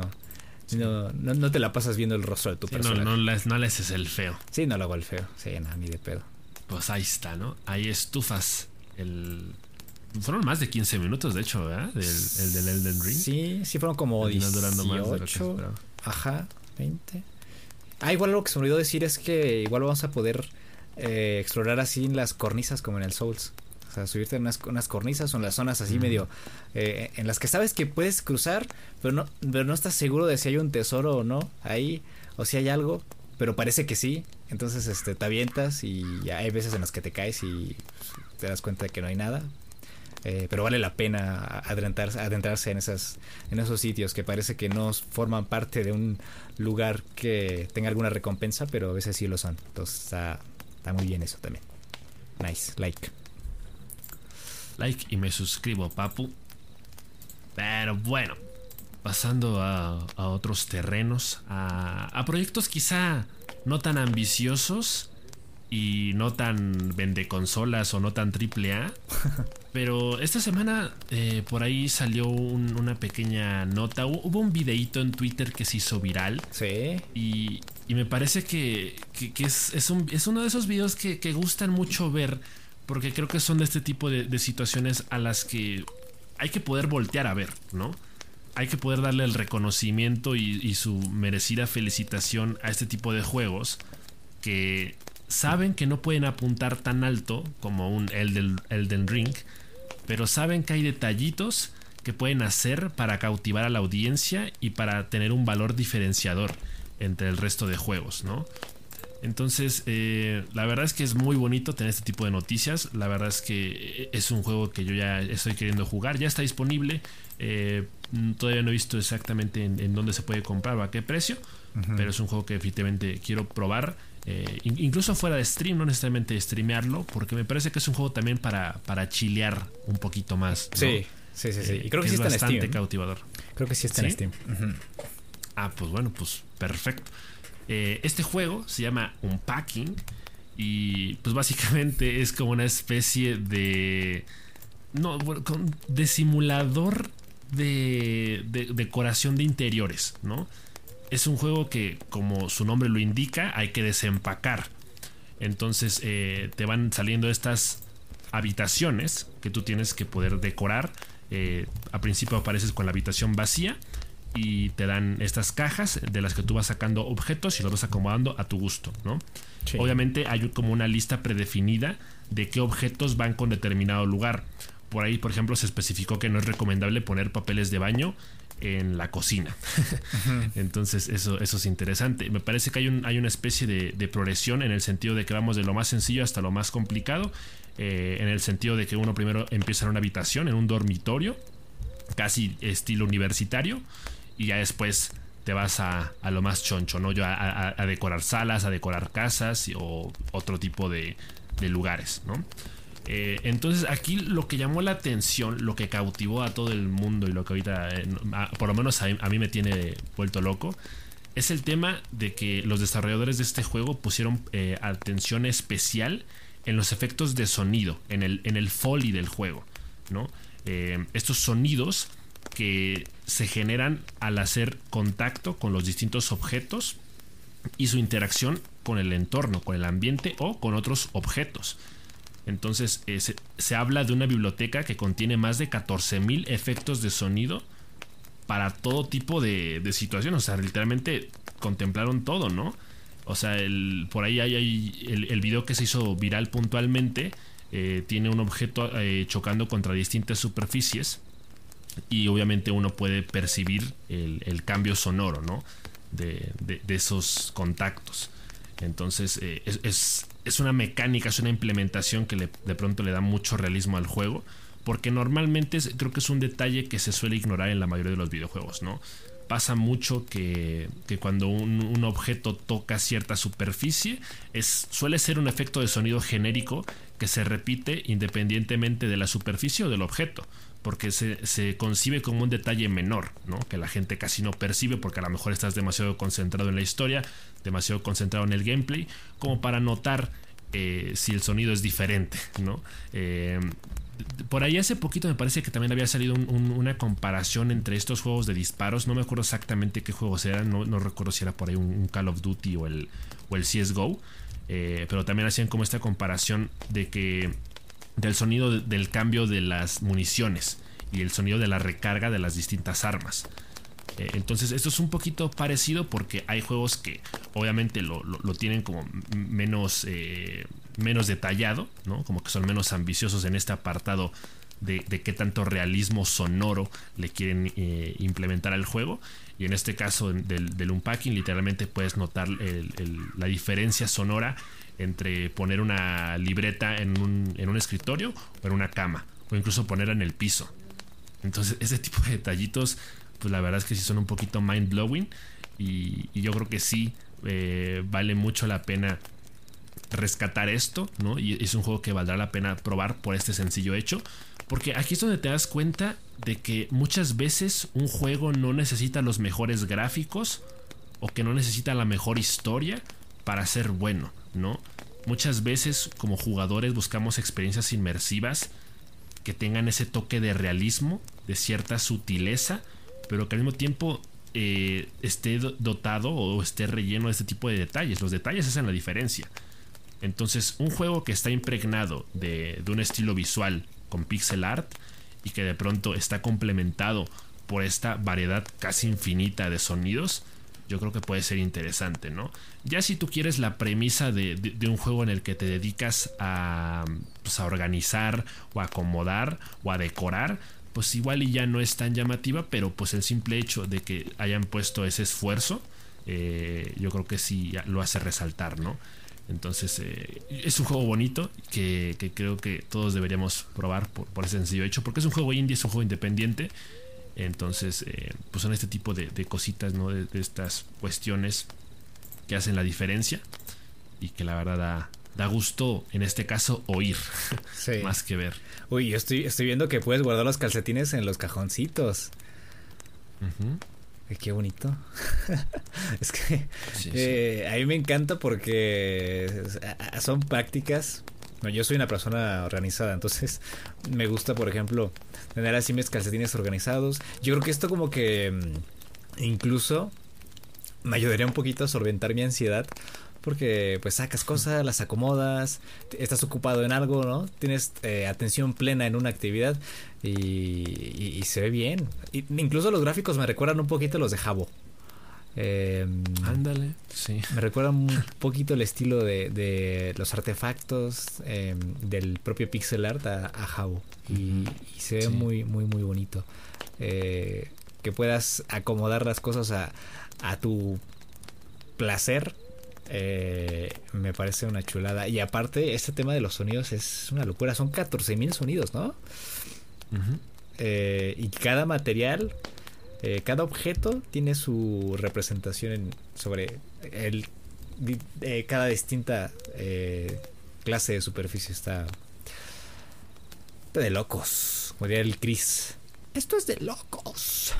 no, no, te la pasas viendo el rostro de tu personaje. No, no, les, no les es el feo. Sí, no lo hago el feo. Sí, nada, ni de pedo. Pues ahí está, ¿no? Ahí estufas el... Fueron más de 15 minutos, de hecho, ¿verdad? Del, el del Elden Ring. Sí, sí fueron como 18. ajá, 20. Ah, igual lo que se me olvidó decir es que igual vamos a poder eh, explorar así en las cornisas como en el Souls. O sea, subirte en unas, unas cornisas o en las zonas así medio... Eh, en las que sabes que puedes cruzar, pero no, pero no estás seguro de si hay un tesoro o no ahí, o si hay algo, pero parece que sí. Entonces este, te avientas y hay veces en las que te caes y te das cuenta de que no hay nada. Eh, pero vale la pena adentrarse, adentrarse en, esas, en esos sitios que parece que no forman parte de un lugar que tenga alguna recompensa, pero a veces sí lo son. Entonces está, muy bien eso también. Nice, like. Like y me suscribo, papu. Pero bueno, pasando a, otros terrenos, a proyectos quizá no tan ambiciosos y no tan vende consolas o no tan triple A. Pero esta semana eh, por ahí salió una pequeña nota. Hubo un videíto en Twitter que se hizo viral. Sí. Y, y me parece que, que, es, es, un, es, uno de esos videos que, que, gustan mucho ver. Porque creo que son de este tipo de, de situaciones a las que hay que poder voltear a ver, ¿no? hay que poder darle el reconocimiento y, y, su merecida felicitación a este tipo de juegos que saben que no pueden apuntar tan alto como un Elden, Elden Ring, pero saben que hay detallitos que pueden hacer para cautivar a la audiencia y para tener un valor diferenciador entre el resto de juegos, ¿no? Entonces, eh, la verdad es que es muy bonito tener este tipo de noticias. La verdad es que es un juego que yo ya estoy queriendo jugar. Ya está disponible. Eh, todavía no he visto exactamente en, en, dónde se puede comprar o a qué precio. Uh -huh. Pero es un juego que definitivamente quiero probar. Eh, incluso fuera de stream, no necesariamente streamearlo. Porque me parece que es un juego también para, para chilear un poquito más. ¿no? Sí, sí, sí. sí. Eh, y creo que, que sí es está bastante en Steam. cautivador. Creo que sí está ¿Sí? en Steam. Uh -huh. Ah, pues bueno, pues perfecto. Eh, este juego se llama Unpacking y pues básicamente es como una especie de... No, de simulador de, de decoración de interiores, ¿no? Es un juego que, como su nombre lo indica, hay que desempacar. Entonces eh, te van saliendo estas habitaciones que tú tienes que poder decorar. Eh, a principio apareces con la habitación vacía y te dan estas cajas de las que tú vas sacando objetos y los vas acomodando a tu gusto, ¿no? Sí. Obviamente hay como una lista predefinida de qué objetos van con determinado lugar. Por ahí, por ejemplo, se especificó que no es recomendable poner papeles de baño en la cocina. Entonces, eso, eso es interesante. Me parece que hay, un, hay una especie de, de progresión en el sentido de que vamos de lo más sencillo hasta lo más complicado. eh, en el sentido de que uno primero empieza en una habitación, en un dormitorio, casi estilo universitario, y ya después te vas a, a lo más choncho, ¿no? Yo a, a- a decorar salas, a decorar casas o otro tipo de, de lugares, ¿no? Eh, entonces aquí lo que llamó la atención, lo que cautivó a todo el mundo y lo que ahorita, eh, por lo menos a, mí me tiene vuelto loco, es el tema de que los desarrolladores de este juego pusieron eh, atención especial en los efectos de sonido, en el, en el foley del juego, estos sonidos que se generan al hacer contacto con los distintos objetos y su interacción con el entorno, con el ambiente o con otros objetos. Entonces eh, se, habla de una biblioteca que contiene más de 14.000 efectos de sonido para todo tipo de, de situaciones. O sea, literalmente contemplaron todo, ¿no? O sea, el, por ahí hay, el, video que se hizo viral puntualmente. eh, tiene un objeto eh, chocando contra distintas superficies. Y obviamente uno puede percibir el, cambio sonoro, ¿no? De- de esos contactos. Entonces eh, es, es- una mecánica, es una implementación que de pronto le da mucho realismo al juego. Porque normalmente creo que es un detalle que se suele ignorar en la mayoría de los videojuegos, ¿no? Pasa mucho que, que cuando un, un objeto toca cierta superficie, es, suele ser un efecto de sonido genérico que se repite independientemente de la superficie o del objeto porque se, se concibe como un detalle menor, ¿no? Que la gente casi no percibe porque a lo mejor estás demasiado concentrado en la historia, demasiado concentrado en el gameplay, como para notar eh, si el sonido es diferente, ¿no? Eh, por ahí hace poquito me parece que también había salido un- un- una comparación entre estos juegos de disparos. No me acuerdo exactamente qué juegos eran. No, no recuerdo si era por ahí un, un Call of Duty o el, o el CSGO. Eh, pero también hacían como esta comparación de que del sonido de- del cambio de las municiones y el sonido de la recarga de las distintas armas. Eh, entonces esto es un poquito parecido porque hay juegos que obviamente lo, lo- tienen como menos, eh, menos detallado, ¿no? como que son menos ambiciosos en este apartado de, de qué tanto realismo sonoro le quieren implementar al juego. Y en este caso del, unpacking literalmente puedes notar la diferencia sonora entre poner una libreta en un, en un escritorio o en una cama o incluso ponerla en el piso. Entonces, ese tipo de detallitos, pues la verdad es que sí son un poquito mind blowing. Y, yo creo que sí eh, vale mucho la pena rescatar esto, ¿no? Y es un juego que valdrá la pena probar por este sencillo hecho. Porque aquí es donde te das cuenta de que muchas veces un juego no necesita los mejores gráficos o que no necesita la mejor historia para ser bueno, ¿no? Muchas veces como jugadores buscamos experiencias inmersivas que tengan ese toque de realismo, de cierta sutileza, pero que al mismo tiempo eh, esté dotado o esté relleno de este tipo de detalles. Los detalles hacen la diferencia. Entonces, un juego que está impregnado de, un estilo visual con pixel art y que de pronto está complementado por esta variedad casi infinita de sonidos, yo creo que puede ser interesante, ¿no? Ya si tú quieres la premisa de, un juego en el que te dedicas a, pues, a organizar o a acomodar o a decorar, pues igual y ya no es tan llamativa, pero pues el simple hecho de que hayan puesto ese esfuerzo, eh, yo creo que sí lo hace resaltar, ¿no? Entonces eh, es un juego bonito que, creo que todos deberíamos probar por, por, ese sencillo hecho, porque es un juego indie, es un juego independiente. Entonces, eh, pues son este tipo de, cositas, ¿no? De, estas cuestiones que hacen la diferencia y que la verdad da, da gusto, en este caso, oír más que ver. Uy, yo estoy, estoy viendo que puedes guardar los calcetines en los cajoncitos. Qué bonito. es que eh, a mí me encanta porque son prácticas. yo soy una persona organizada, entonces me gusta, por ejemplo, tener así mis calcetines organizados. Yo creo que esto como que mm, incluso me ayudaría un poquito a solventar mi ansiedad porque pues sacas cosas, las acomodas, estás ocupado en algo, ¿no? Tienes eh, atención plena en una actividad y, se ve bien. incluso los gráficos me recuerdan un poquito los de Jabo. Em, Ándale, sí. Me recuerdan un poquito el estilo de, los artefactos em, del propio pixel art a, a Jabo. Y, se ve muy, muy, muy bonito. Eh, que puedas acomodar las cosas a, a tu placer eh, me parece una chulada. Y aparte, este tema de los sonidos es una locura. Son 14.000 sonidos, ¿no? Eh, y cada material, eh, cada objeto tiene su representación sobre el, cada distinta clase de superficie. Está, de locos. Como diría el Chris. Esto es de locos.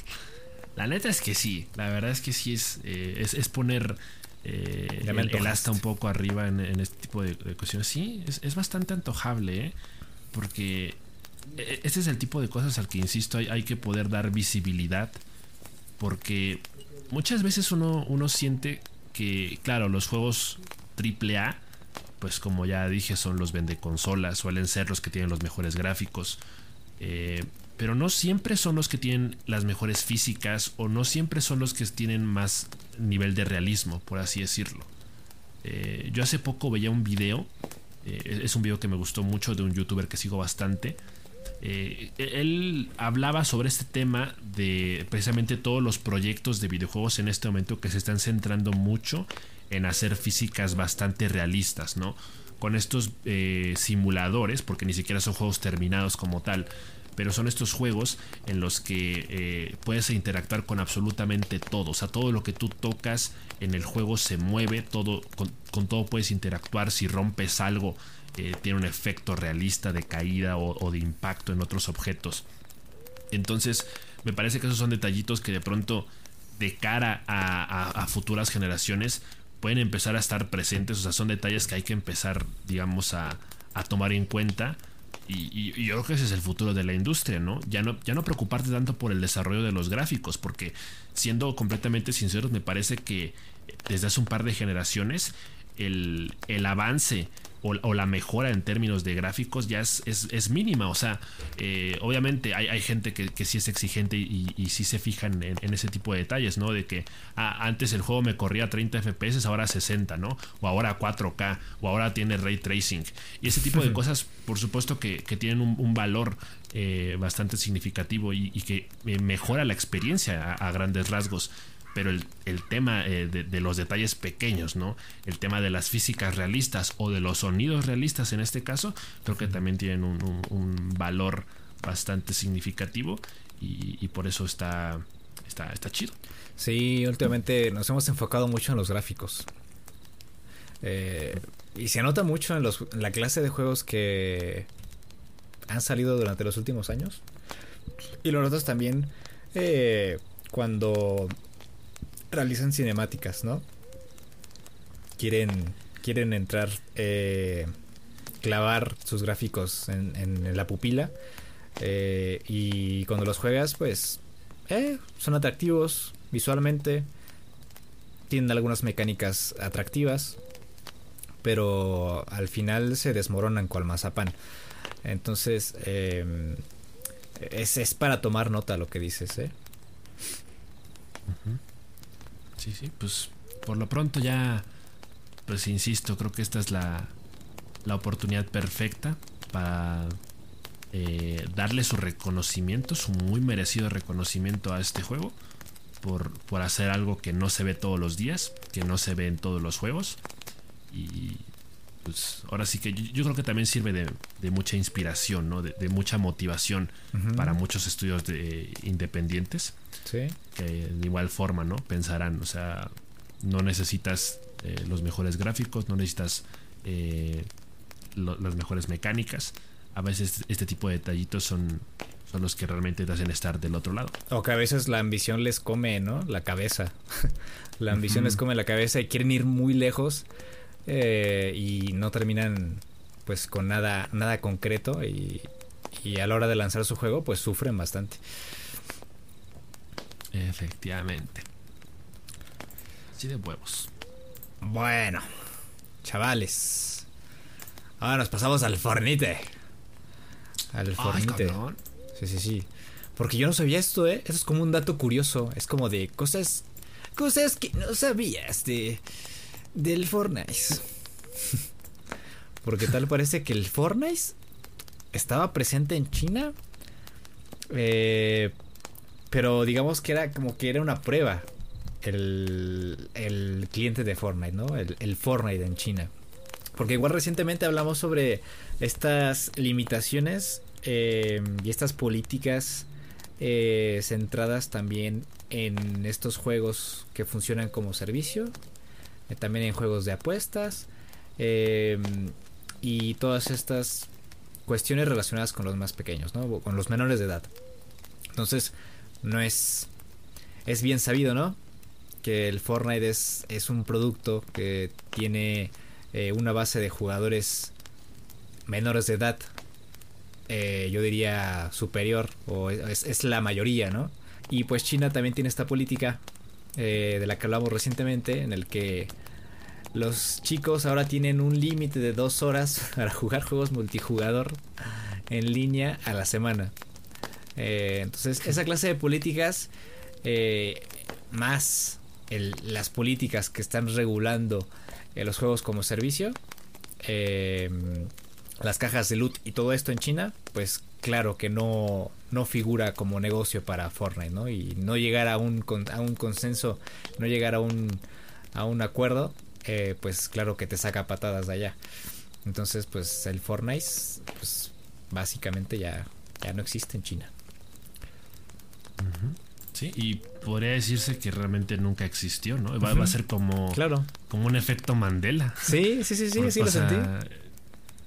La neta es que sí. La verdad es que sí es, es poner eh, el, asta un poco arriba en, este tipo de, cuestiones. Sí, es, bastante antojable, ¿eh? porque e, este es el tipo de cosas al que insisto, hay, que poder dar visibilidad, porque muchas veces uno, uno siente que, claro, los juegos AAA, pues como ya dije, son los vende consolas, suelen ser los que tienen los mejores gráficos. Eh, pero no siempre son los que tienen las mejores físicas o no siempre son los que tienen más nivel de realismo, por así decirlo. Eh, yo hace poco veía un video, eh, es un video que me gustó mucho de un youtuber que sigo bastante. Eh, él hablaba sobre este tema de precisamente todos los proyectos de videojuegos en este momento que se están centrando mucho en hacer físicas bastante realistas, ¿no? Con estos simuladores, porque ni siquiera son juegos terminados como tal, pero son estos juegos en los que eh, puedes interactuar con absolutamente todo. O sea, todo lo que tú tocas en el juego se mueve, todo, con, todo puedes interactuar. Si rompes algo, eh, tiene un efecto realista de caída o, de impacto en otros objetos. Entonces, me parece que esos son detallitos que de pronto, de cara a, futuras generaciones, pueden empezar a estar presentes. O sea, son detalles que hay que empezar, digamos, a, a tomar en cuenta y, yo creo que ese es el futuro de la industria, ¿no? Ya, ¿no? ya no preocuparte tanto por el desarrollo de los gráficos, porque siendo completamente sinceros, me parece que desde hace un par de generaciones el, el avance o, la mejora en términos de gráficos ya es, es, mínima. O sea, eh, obviamente hay, hay, gente que, que sí es exigente y, y sí se fijan en, ese tipo de detalles, ¿no? De que ah, antes el juego me corría a 30 FPS, ahora 60, ¿no? O ahora 4K, o ahora tiene ray tracing. Y ese tipo de cosas, por supuesto que, que tienen un, valor eh, bastante significativo y, que eh, mejora la experiencia a, grandes rasgos pero el, tema eh, de, los detalles pequeños, ¿no? El tema de las físicas realistas o de los sonidos realistas en este caso, creo que también tienen un, valor bastante significativo y, por eso está, está, está chido. Sí, últimamente nos hemos enfocado mucho en los gráficos. Eh, y se nota mucho en, los, la clase de juegos que han salido durante los últimos años. Y lo notas también eh, cuando realizan cinemáticas, ¿no? Quieren, quieren entrar, eh, clavar sus gráficos en, la pupila. Eh, y cuando los juegas, pues, eh, son atractivos visualmente. Tienen algunas mecánicas atractivas. Pero al final se desmoronan cual mazapán. Entonces, es, es, para tomar nota lo que dices, ¿eh? Sí, sí, pues por lo pronto ya, pues insisto, creo que esta es la, la oportunidad perfecta para eh, darle su reconocimiento, su muy merecido reconocimiento a este juego. Por, por, hacer algo que no se ve todos los días, que no se ve en todos los juegos. Y pues ahora sí que yo, creo que también sirve de, mucha inspiración, ¿no? de, mucha motivación para muchos estudios de, independientes. Sí. Que de igual forma, ¿no? Pensarán, o sea, no necesitas eh, los mejores gráficos, no necesitas eh, las mejores mecánicas. A veces este tipo de detallitos son, son los que realmente te hacen estar del otro lado. O que a veces la ambición les come, ¿no? La cabeza. la ambición les come la cabeza y quieren ir muy lejos eh, y no terminan pues con nada, nada concreto y, y a la hora de lanzar su juego pues sufren bastante. Efectivamente. Así de huevos. Bueno, chavales. Ahora nos pasamos al fornite. Al fornite. sí, sí, sí. Porque yo no sabía esto, ¿eh? Eso es como un dato curioso. Es como de cosas. Cosas que no sabías de. Del Fortnite. Porque tal parece que el Fortnite estaba presente en China. Eh, pero digamos que era como que era una prueba el, el cliente de Fortnite, ¿no? El, el, Fortnite en China. Porque igual recientemente hablamos sobre estas limitaciones eh, y estas políticas eh, centradas también en estos juegos que funcionan como servicio, eh, también en juegos de apuestas y todas estas cuestiones relacionadas con los más pequeños, ¿no? Con los menores de edad. Entonces, no es es bien sabido, ¿no? Que el Fortnite es, es un producto que tiene eh, una base de jugadores menores de edad. Eh, yo diría superior o es, la mayoría, ¿no? Y pues China también tiene esta política eh, de la que hablamos recientemente en el que los chicos ahora tienen un límite de dos horas para jugar juegos multijugador en línea a la semana. Eh, entonces, esa clase de políticas, eh, más las políticas que están regulando eh, los juegos como servicio, las cajas de loot y todo esto en China, pues claro que no, no figura como negocio para Fortnite, ¿no? Y no llegar a un, a un consenso, no llegar a un, a un acuerdo, pues claro que te saca patadas de allá. Entonces, pues el Fortnite, pues básicamente ya, ya no existe en China. Sí, y podría decirse que realmente nunca existió, ¿no? Va, a ser como, claro. como un efecto Mandela. Sí, sí, sí, sí, sí, lo sentí.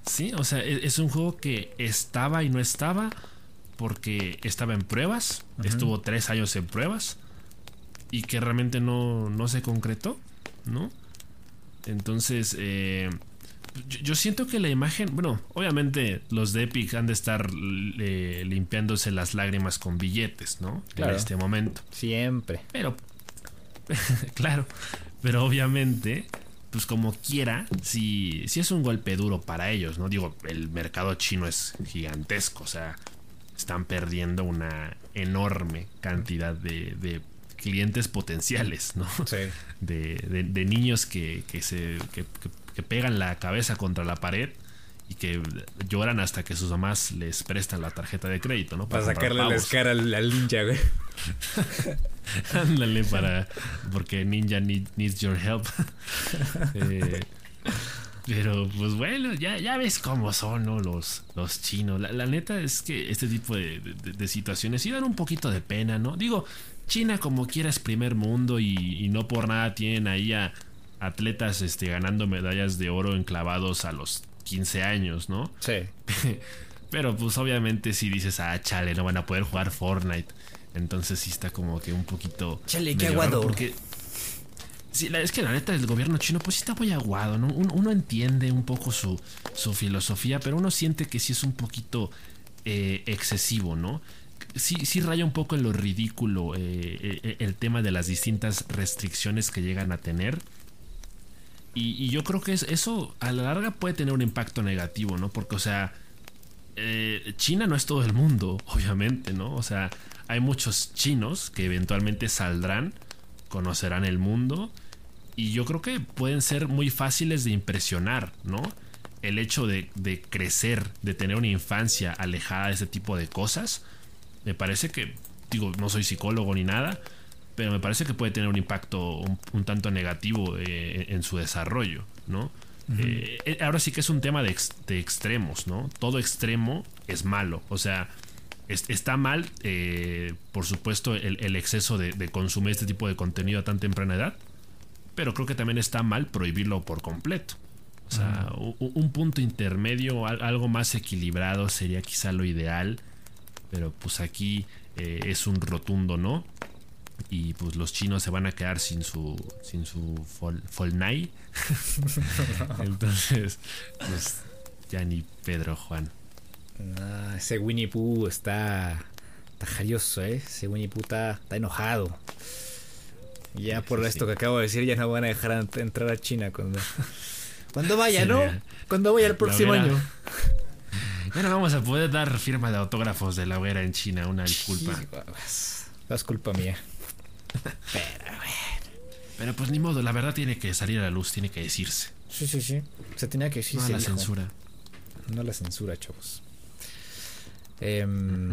Sí, o sea, e, es un juego que estaba y no estaba porque estaba en pruebas, estuvo tres años en pruebas y que realmente no, no se concretó, ¿no? Entonces, eh, yo, siento que la imagen, bueno, obviamente los de Epic han de estar eh, limpiándose las lágrimas con billetes, ¿no? En este momento. Siempre. Pero, claro, pero obviamente, pues como quiera, si, si es un golpe duro para ellos, ¿no? Digo, el mercado chino es gigantesco, o sea, están perdiendo una enorme cantidad de, clientes potenciales, ¿no? Sí. De, de, niños que, que se que, que pegan la cabeza contra la pared y que lloran hasta que sus mamás les prestan la tarjeta de crédito, ¿no? Para, sacarle la cara al, ninja, güey. Ándale para. Porque Ninja needs your help. Eh, pero pues bueno, ya, ya ves cómo son los, los chinos. La, neta es que este tipo de, situaciones sí dan un poquito de pena, ¿no? Digo, China como quiera es primer mundo y, no por nada tienen ahí a atletas este, ganando medallas de oro enclavados a los 15 años, ¿no? Sí. Pero pues obviamente si dices, ah, chale, no van a poder jugar Fortnite. Entonces sí está como que un poquito... Chale, qué aguado. Porque Sí, es que la neta del gobierno chino pues sí está muy aguado, ¿no? Uno, entiende un poco su, su, filosofía, pero uno siente que sí es un poquito eh, excesivo, ¿no? Sí, sí raya un poco en lo ridículo eh, eh, el tema de las distintas restricciones que llegan a tener. Y, yo creo que eso a la larga puede tener un impacto negativo, ¿no? Porque, o sea, China no es todo el mundo, obviamente, ¿no? O sea, hay muchos chinos que eventualmente saldrán, conocerán el mundo y yo creo que pueden ser muy fáciles de impresionar, ¿no? El hecho de, crecer, de tener una infancia alejada de ese tipo de cosas, me parece que, digo, no soy psicólogo ni nada, pero me parece que puede tener un impacto un, tanto negativo eh, en su desarrollo, ¿no? Eh, eh, ahora sí que es un tema de, extremos, ¿no? Todo extremo es malo, o sea, está mal, por supuesto, el, exceso de, de, consumir este tipo de contenido a tan temprana edad, pero creo que también está mal prohibirlo por completo. O sea, un, punto intermedio, algo más equilibrado sería quizá lo ideal, pero pues aquí eh, es un rotundo no. Y pues los chinos se van a quedar sin su sin su Folnai. Entonces, pues ya ni Pedro Juan. Ah, ese Winnie Pooh está, está jarioso, ¿eh? Ese Winnie Pooh está enojado. Ya por esto que acabo de decir, ya no van a dejar entrar a China cuando, cuando vaya, ¿no? Cuando vaya el próximo año. Ya no vamos a poder dar firma de autógrafos de la hoguera en China, una disculpa. No es culpa mía. Pero, Pero pues ni modo, la verdad tiene que salir a la luz, tiene que decirse. Sí, sí, sí. Se tenía que decirse. No la censura. No la censura, chavos. Em,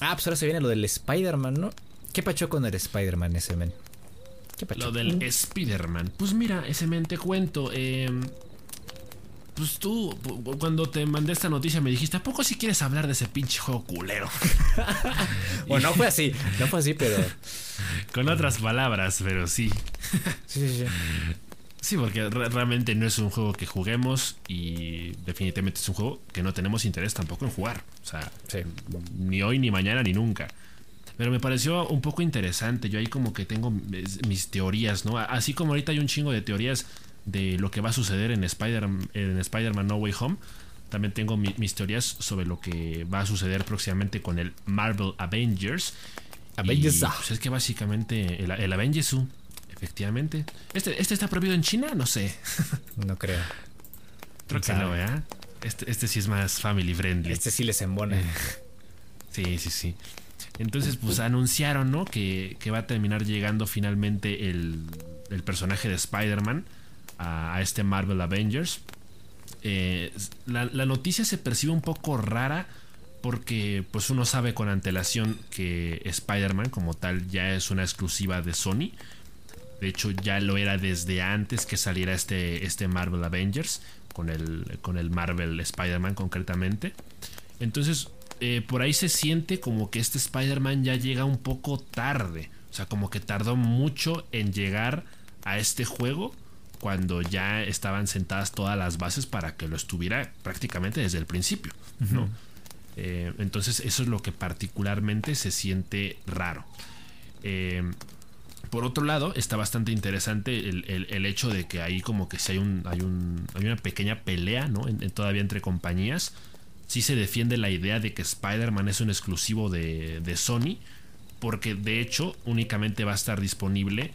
ah, pues ahora se viene lo del Spider-Man, ¿no? ¿Qué pacho con el Spider-Man ese men? ¿Qué pacho? Lo del Spider-Man. Pues mira, ese men te cuento. Em, pues tú, cuando te mandé esta noticia, me dijiste, ¿a poco si quieres hablar de ese pinche juego culero? bueno, no fue así, no fue así, pero. Con otras palabras, pero sí. sí, sí, sí. Sí, porque realmente no es un juego que juguemos y definitivamente es un juego que no tenemos interés tampoco en jugar. O sea, ni hoy, ni mañana, ni nunca. Pero me pareció un poco interesante. Yo ahí como que tengo mis teorías, ¿no? Así como ahorita hay un chingo de teorías de lo que va a suceder en Spider-Man en Spider No Way Home. También tengo mis teorías sobre lo que va a suceder próximamente con el Marvel Avengers. Avengers. pues es que básicamente el, el Avengers, efectivamente. Este, ¿Este está prohibido en China? No sé. No creo. Creo que no, ¿verdad? Este, este sí es más family friendly. Este sí les embona. sí, sí, sí. Entonces, pues anunciaron, ¿no? Que, va a terminar llegando finalmente el, personaje de Spider-Man a, este Marvel Avengers. Eh, la, noticia se percibe un poco rara porque pues uno sabe con antelación que Spider-Man como tal ya es una exclusiva de Sony. De hecho ya lo era desde antes que saliera este, este Marvel Avengers con el, con el Marvel Spider-Man concretamente. Entonces eh, por ahí se siente como que este Spider-Man ya llega un poco tarde. O sea, como que tardó mucho en llegar a este juego cuando ya estaban sentadas todas las bases para que lo estuviera prácticamente desde el principio. ¿no? Eh, entonces eso es lo que particularmente se siente raro. Eh, por otro lado, está bastante interesante el, hecho de que ahí como que si hay, un, hay, un, hay una pequeña pelea, ¿no? todavía entre compañías sí se defiende la idea de que Spider-Man es un exclusivo de, Sony, porque de hecho únicamente va a estar disponible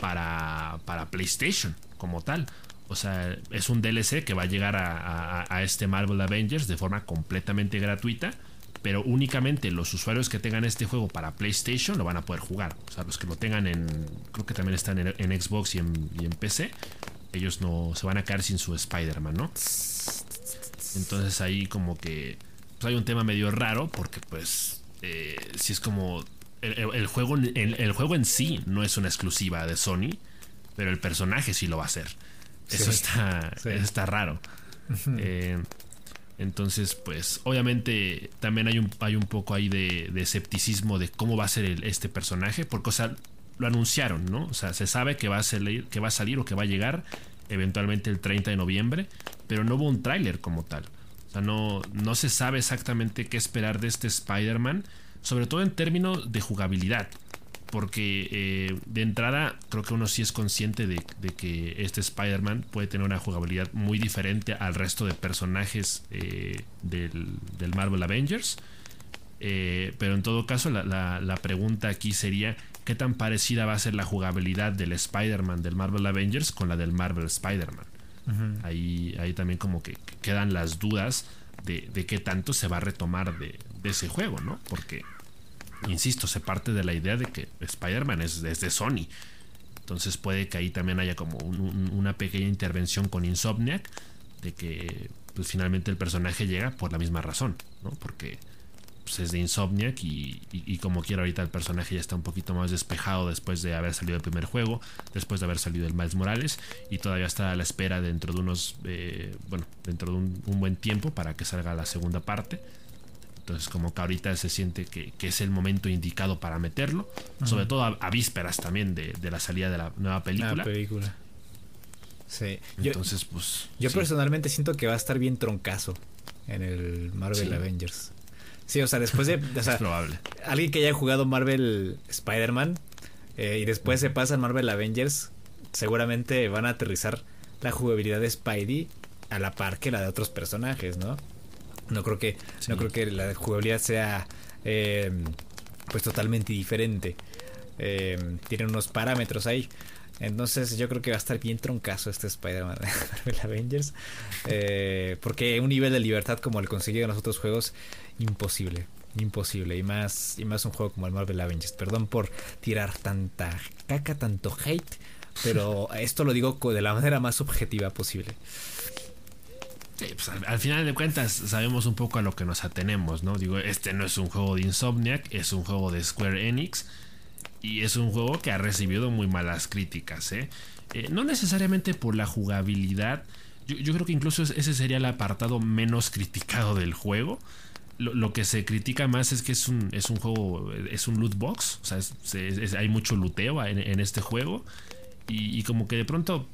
para, para PlayStation como tal. O sea, es un DLC que va a llegar a, este Marvel Avengers de forma completamente gratuita. Pero únicamente los usuarios que tengan este juego para PlayStation lo van a poder jugar. O sea, los que lo tengan en. Creo que también están en, Xbox y en, y en, PC. Ellos no se van a quedar sin su Spider-Man, ¿no? Entonces ahí como que pues hay un tema medio raro porque pues eh, si es como el, juego, el, juego en sí no es una exclusiva de Sony, pero el personaje sí lo va a ser. Eso, está, está raro. Eh, entonces, pues, obviamente también hay un, hay un poco ahí de, escepticismo de cómo va a ser este personaje, porque, o sea, lo anunciaron, ¿no? O sea, se sabe que va a salir, que va a salir o que va a llegar eventualmente el 30 de noviembre, pero no hubo un tráiler como tal. O sea, no, no se sabe exactamente qué esperar de este Spider-Man, sobre todo en términos de jugabilidad. Porque eh, de entrada creo que uno sí es consciente de, que este Spider-Man puede tener una jugabilidad muy diferente al resto de personajes eh, del, Marvel Avengers. Eh, pero en todo caso la, la pregunta aquí sería qué tan parecida va a ser la jugabilidad del Spider-Man del Marvel Avengers con la del Marvel Spider-Man. ahí, ahí también como que quedan las dudas de, de qué tanto se va a retomar de, ese juego, ¿no? Porque, insisto, se parte de la idea de que Spider-Man es, de Sony. Entonces puede que ahí también haya como una pequeña intervención con Insomniac de que pues finalmente el personaje llega por la misma razón, ¿no? Porque pues, es de Insomniac y, como quiera ahorita el personaje ya está un poquito más despejado después de haber salido el primer juego, después de haber salido el Miles Morales y todavía está a la espera dentro de unos, eh, bueno, dentro de un, buen tiempo para que salga la segunda parte. Entonces como que ahorita se siente que, es el momento indicado para meterlo, sobre todo a, vísperas también de, la salida de la nueva película. La película. Sí. Entonces, pues. Yo personalmente siento que va a estar bien troncazo en el Marvel Avengers. Sí, o sea, después de. O sea, probable. Alguien que haya jugado Marvel Spider-Man eh, y después se pasa en Marvel Avengers, seguramente van a aterrizar la jugabilidad de Spidey a la par que la de otros personajes, ¿no? No creo que, no creo que la jugabilidad sea eh, pues totalmente diferente. Eh, tienen unos parámetros ahí. Entonces yo creo que va a estar bien troncazo este Spider-Man de Marvel Avengers. Eh, porque un nivel de libertad como el conseguido en los otros juegos, imposible. Imposible. Y más, y más un juego como el Marvel Avengers. Perdón por tirar tanta caca, tanto hate. Pero esto lo digo de la manera más objetiva posible. Pues, al, final de cuentas sabemos un poco a lo que nos atenemos, ¿no? Digo, este no es un juego de Insomniac, es un juego de Square Enix y es un juego que ha recibido muy malas críticas, ¿eh? Eh, no necesariamente por la jugabilidad. Yo, creo que incluso ese sería el apartado menos criticado del juego. Lo, que se critica más es que es un, es un juego, es un loot box. O sea, hay mucho luteo en, este juego. Y, como que de pronto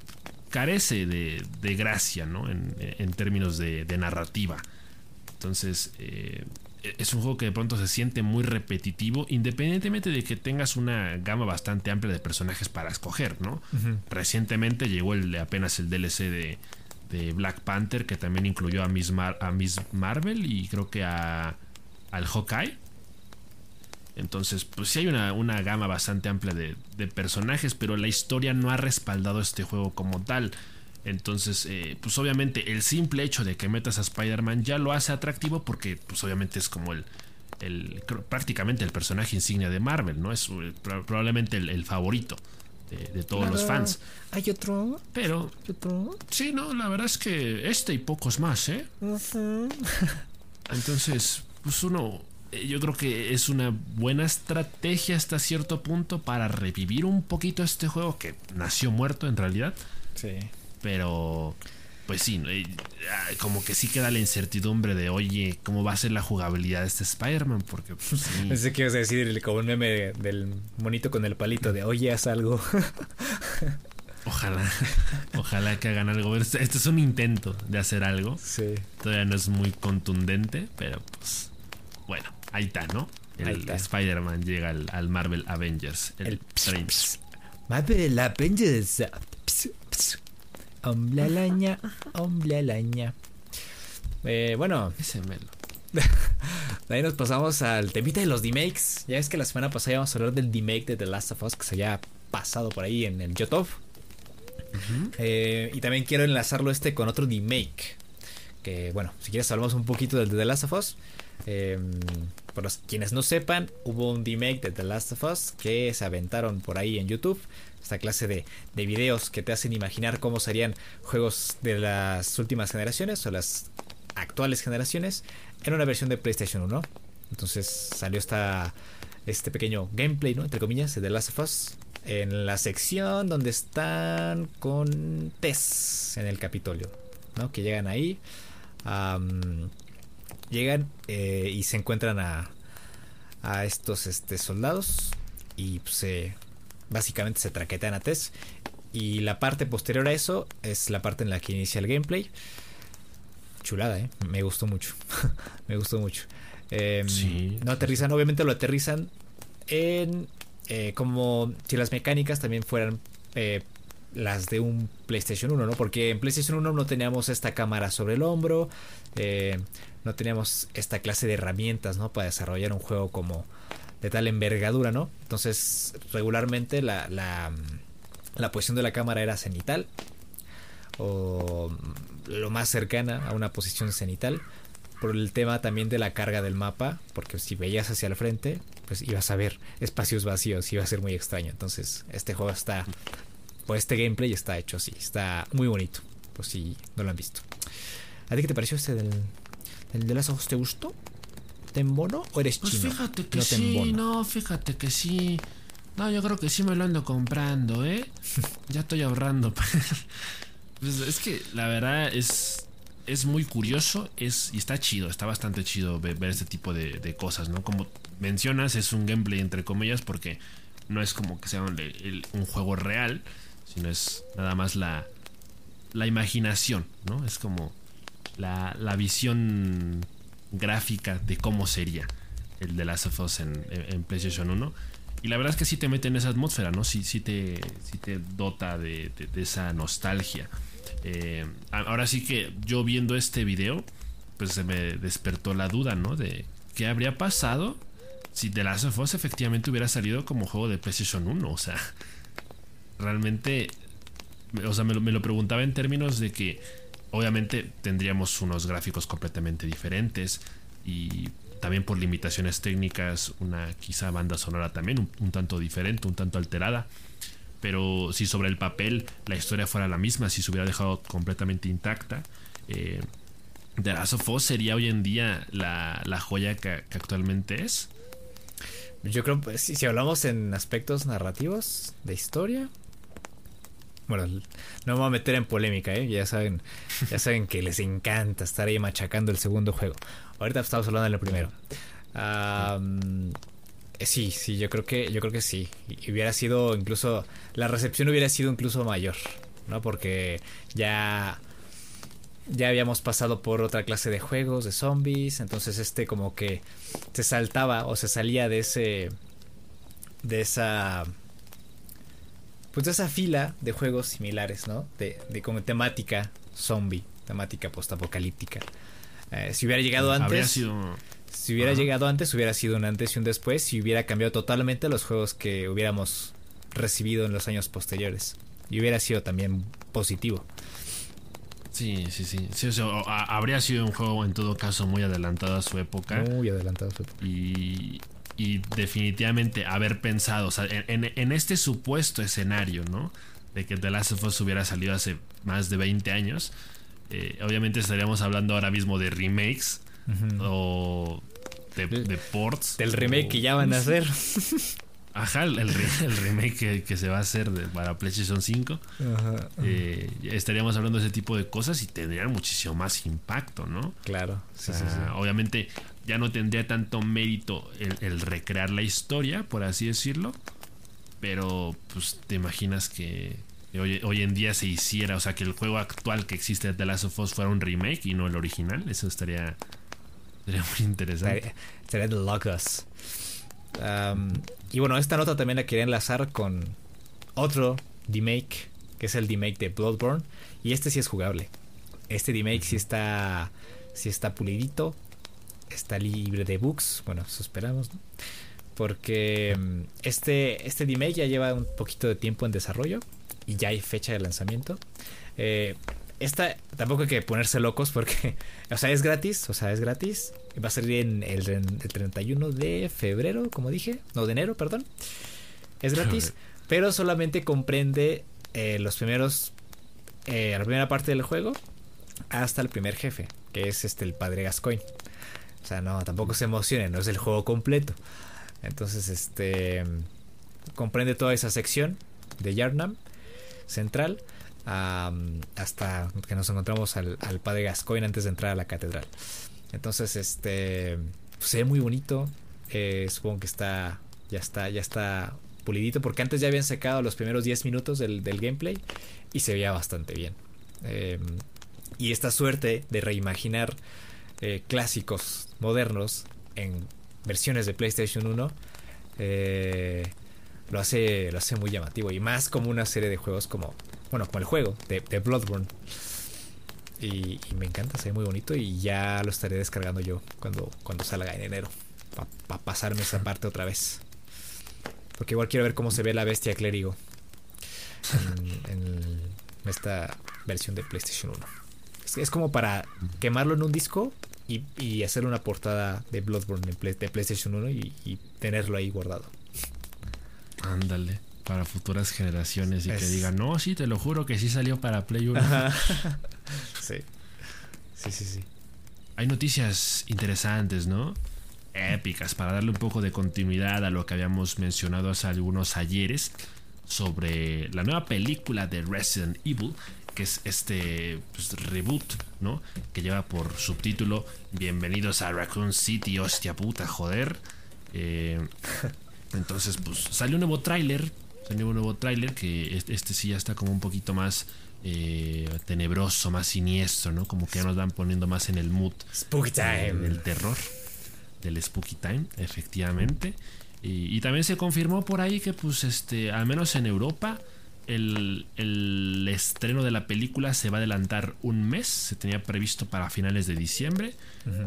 carece de, gracia, ¿no? En, términos de, narrativa. Entonces, eh, es un juego que de pronto se siente muy repetitivo, independientemente de que tengas una gama bastante amplia de personajes para escoger, ¿no? Recientemente llegó el, apenas el DLC de, Black Panther, que también incluyó a Miss, a Miss Marvel y creo que a, al Hawkeye. Entonces, pues sí hay una, una gama bastante amplia de, de personajes, pero la historia no ha respaldado este juego como tal. Entonces, eh, pues obviamente el simple hecho de que metas a Spider-Man ya lo hace atractivo porque pues obviamente es como el, el prácticamente el personaje insignia de Marvel, ¿no? Es eh, probablemente el, favorito de, todos los fans. ¿Hay otro? Pero... otro? Sí, no, la verdad es que este y pocos más, ¿eh? Entonces, pues uno... Eh, yo creo que es una buena estrategia hasta cierto punto para revivir un poquito este juego que nació muerto en realidad. Sí. Pero, pues sí, ah, como que sí queda la incertidumbre de, oye, ¿cómo va a ser la jugabilidad de este Spider-Man? Porque, pues sí. Pensé que ibas a decir como un meme del monito con el palito de, oye, haz algo. Ojalá, ojalá que hagan algo. Este, este es un intento de hacer algo. Sí. Todavía no es muy contundente, pero pues, bueno, ahí está, ¿no? El Spider-Man llega al, Marvel Avengers. El, el Marvel Avengers. Hombre alaña, hombre alaña. Eh, bueno. Ese melo. de ahí nos pasamos al temita de los demakes. Ya es que la semana pasada íbamos a hablar del demake de The Last of Us que se había pasado por ahí en el YouTube. Eh, y también quiero enlazarlo este con otro demake. Que bueno, si quieres hablamos un poquito del de The Last of Us. Eh, por los quienes no sepan, hubo un remake de The Last of Us que se aventaron por ahí en YouTube esta clase de, de videos que te hacen imaginar cómo serían juegos de las últimas generaciones o las actuales generaciones en una versión de PlayStation 1. Entonces salió esta, este pequeño gameplay, ¿no? Entre comillas, de The Last of Us. En la sección donde están con Tess en el Capitolio, ¿no? Que llegan ahí. Llegan eh, y se encuentran a, a estos este, soldados. Y pues, básicamente se traquetan a Tess. Y la parte posterior a eso es la parte en la que inicia el gameplay. Chulada, ¿eh? Me gustó mucho. Me gustó mucho. Em, no aterrizan, obviamente lo aterrizan en eh, como si las mecánicas también fueran eh, las de un PlayStation 1, ¿no? Porque en PlayStation 1 no teníamos esta cámara sobre el hombro, eh, no teníamos esta clase de herramientas, ¿no? Para desarrollar un juego como de tal envergadura, ¿no? Entonces, regularmente la, la, la posición de la cámara era cenital o lo más cercana a una posición cenital por el tema también de la carga del mapa, porque si veías hacia el frente, pues ibas a ver espacios vacíos, iba a ser muy extraño. Entonces, este juego está, pues este gameplay está hecho así, está muy bonito, pues si no lo han visto. ¿A ti qué te pareció este del, de las ojos? ¿Te gustó? ¿Te embono o eres pues chino? Pues fíjate que sí, no, fíjate que sí. No, yo creo que sí me lo ando comprando, ¿eh? ya estoy ahorrando. pues es que la verdad es es muy curioso es, y está chido, está bastante chido ver, este tipo de, cosas, ¿no? Como mencionas, es un gameplay entre comillas porque no es como que sea un, juego real, sino es nada más la, la imaginación, ¿no? Es como la, la visión gráfica de cómo sería el de Last of Us en, PlayStation 1. Y la verdad es que sí te mete en esa atmósfera, ¿no? Sí, sí, te, sí te dota de, de esa nostalgia. Eh, ahora sí que yo viendo este video, pues se me despertó la duda, ¿no? De qué habría pasado si The Last of Us efectivamente hubiera salido como juego de PlayStation 1. O sea, realmente, o sea, me lo, preguntaba en términos de que obviamente tendríamos unos gráficos completamente diferentes y también por limitaciones técnicas una quizá banda sonora también un tanto diferente, un tanto alterada pero si sobre el papel la historia fuera la misma, si se hubiera dejado completamente intacta, eh, The Last of Us sería hoy en día la, joya que, actualmente es. Yo creo, pues, si hablamos en aspectos narrativos de historia, bueno, no me voy a meter en polémica, ¿eh? ya saben, ya saben que les encanta estar ahí machacando el segundo juego. Ahorita estamos hablando del primero. Eh, sí, sí, yo creo que, yo creo que sí. Y hubiera sido incluso, la recepción hubiera sido incluso mayor, ¿no? Porque ya, ya habíamos pasado por otra clase de juegos, de zombies, entonces este como que se saltaba o se salía de ese, de esa, pues de esa fila de juegos similares, ¿no? De, de como temática zombie, temática postapocalíptica. Eh, si hubiera llegado antes... Habría sido si hubiera llegado antes, hubiera sido un antes y un después y hubiera cambiado totalmente los juegos que hubiéramos recibido en los años posteriores. Y hubiera sido también positivo. Sí, sí, sí. habría sido un juego en todo caso muy adelantado a su época. Muy adelantado a su época. Y, definitivamente haber pensado, o sea, en, este supuesto escenario, ¿no? De que The Last of Us hubiera salido hace más de 20 años. Eh, obviamente estaríamos hablando ahora mismo de remakes o de, ports. Del remake que ya van a hacer. Ajá, el, remake que, se va a hacer para PlayStation 5. Eh, estaríamos hablando de ese tipo de cosas y tendrían muchísimo más impacto, ¿no? Claro. Obviamente ya no tendría tanto mérito el, recrear la historia, por así decirlo. Pero pues te imaginas que hoy, hoy, en día se hiciera, o sea, que el juego actual que existe de The Last of Us fuera un remake y no el original. Eso estaría Sería muy interesante. Sería de locos. y bueno, esta nota también la quería enlazar con otro remake, que es el remake de Bloodborne. Y este sí es jugable. Este remake sí está, sí está pulidito, está libre de bugs. Bueno, eso esperamos, Porque este, este remake ya lleva un poquito de tiempo en desarrollo y ya hay fecha de lanzamiento. Eh, esta tampoco hay que ponerse locos porque, o sea, es gratis, o sea, es gratis. Va a salir en el, 31 de febrero, como dije, no, de enero, perdón. Es gratis, pero solamente comprende eh, los primeros, eh, la primera parte del juego hasta el primer jefe, que es este el padre Gascoigne. Sea, no, tampoco se emocionen, no es el juego completo. Entonces, este comprende toda esa sección de Yarnam central hasta que nos encontramos al, padre Gascoigne antes de entrar a la catedral. Entonces, este se ve muy bonito. Eh, supongo que está ya está ya está pulidito porque antes ya habían secado los primeros 10 minutos del, gameplay y se veía bastante bien. Em, y esta suerte de reimaginar eh, clásicos modernos en versiones de PlayStation 1 eh, lo hace lo hace muy llamativo y más como una serie de juegos como bueno como el juego de, Bloodborne. Y, me encanta se ve muy bonito y ya lo estaré descargando yo cuando cuando salga en enero para pasarme esa parte otra vez. Porque igual quiero ver cómo se ve la bestia clérigo en, esta versión de PlayStation 1 es, como para quemarlo en un disco y, y hacer una portada de Bloodborne de PlayStation 1 y tenerlo ahí guardado Ándale, para futuras generaciones y que digan, no, sí, te lo juro que sí salió para Play 1. sí. Sí, sí, sí. Hay noticias interesantes, ¿no? Épicas, para darle un poco de continuidad a lo que habíamos mencionado hace algunos ayeres sobre la nueva película de Resident Evil, que es este pues, reboot, ¿no? Que lleva por subtítulo Bienvenidos a Raccoon City, hostia puta, joder. Eh, entonces, pues salió un nuevo tráiler. Salió un nuevo tráiler que este, sí ya está como un poquito más eh, tenebroso, más siniestro, ¿no? Como que ya nos van poniendo más en el mood. Spooky Time. del terror. Del Spooky Time, efectivamente. Y, y, también se confirmó por ahí que, pues, este, al menos en Europa, el, estreno de la película se va a adelantar un mes, se tenía previsto para finales de diciembre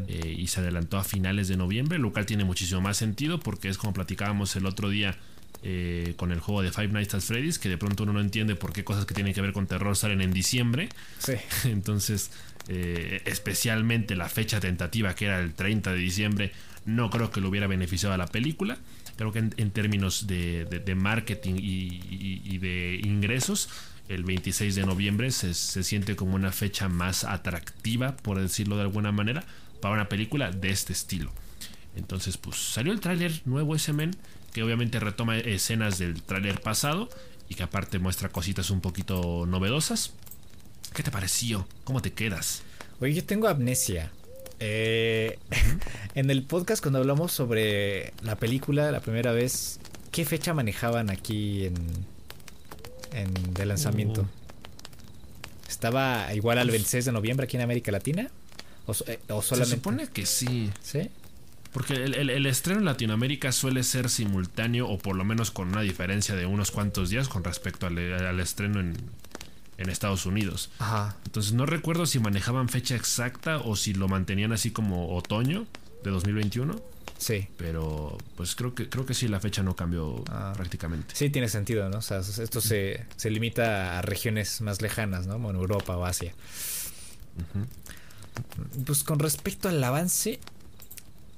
eh, y se adelantó a finales de noviembre, lo cual tiene muchísimo más sentido porque es como platicábamos el otro día eh, con el juego de Five Nights at Freddy's, que de pronto uno no entiende por qué cosas que tienen que ver con terror salen en diciembre. Entonces, eh, especialmente la fecha tentativa que era el 30 de diciembre, no creo que lo hubiera beneficiado a la película. Creo que en, términos de, marketing y, de ingresos, el 26 de noviembre se, siente como una fecha más atractiva, por decirlo de alguna manera, para una película de este estilo. Entonces, pues salió el tráiler nuevo ese men, que obviamente retoma escenas del tráiler pasado y que aparte muestra cositas un poquito novedosas. ¿Qué te pareció? ¿Cómo te quedas? Oye, yo tengo amnesia. Eh, en el podcast cuando hablamos sobre la película la primera vez, ¿qué fecha manejaban aquí en, en de lanzamiento? Uh. ¿Estaba igual al 26 de noviembre aquí en América Latina? ¿O, eh, solamente? Se supone que sí. ¿Sí? Porque el, estreno en Latinoamérica suele ser simultáneo o por lo menos con una diferencia de unos cuantos días con respecto al estreno en, en Estados Unidos. Ajá. Entonces no recuerdo si manejaban fecha exacta o si lo mantenían así como otoño de 2021. Sí. Pero pues creo que creo que sí la fecha no cambió ah. prácticamente. Sí, tiene sentido, ¿no? O sea, esto se, se limita a regiones más lejanas, ¿no? Como en Europa o Asia. Pues con respecto al avance,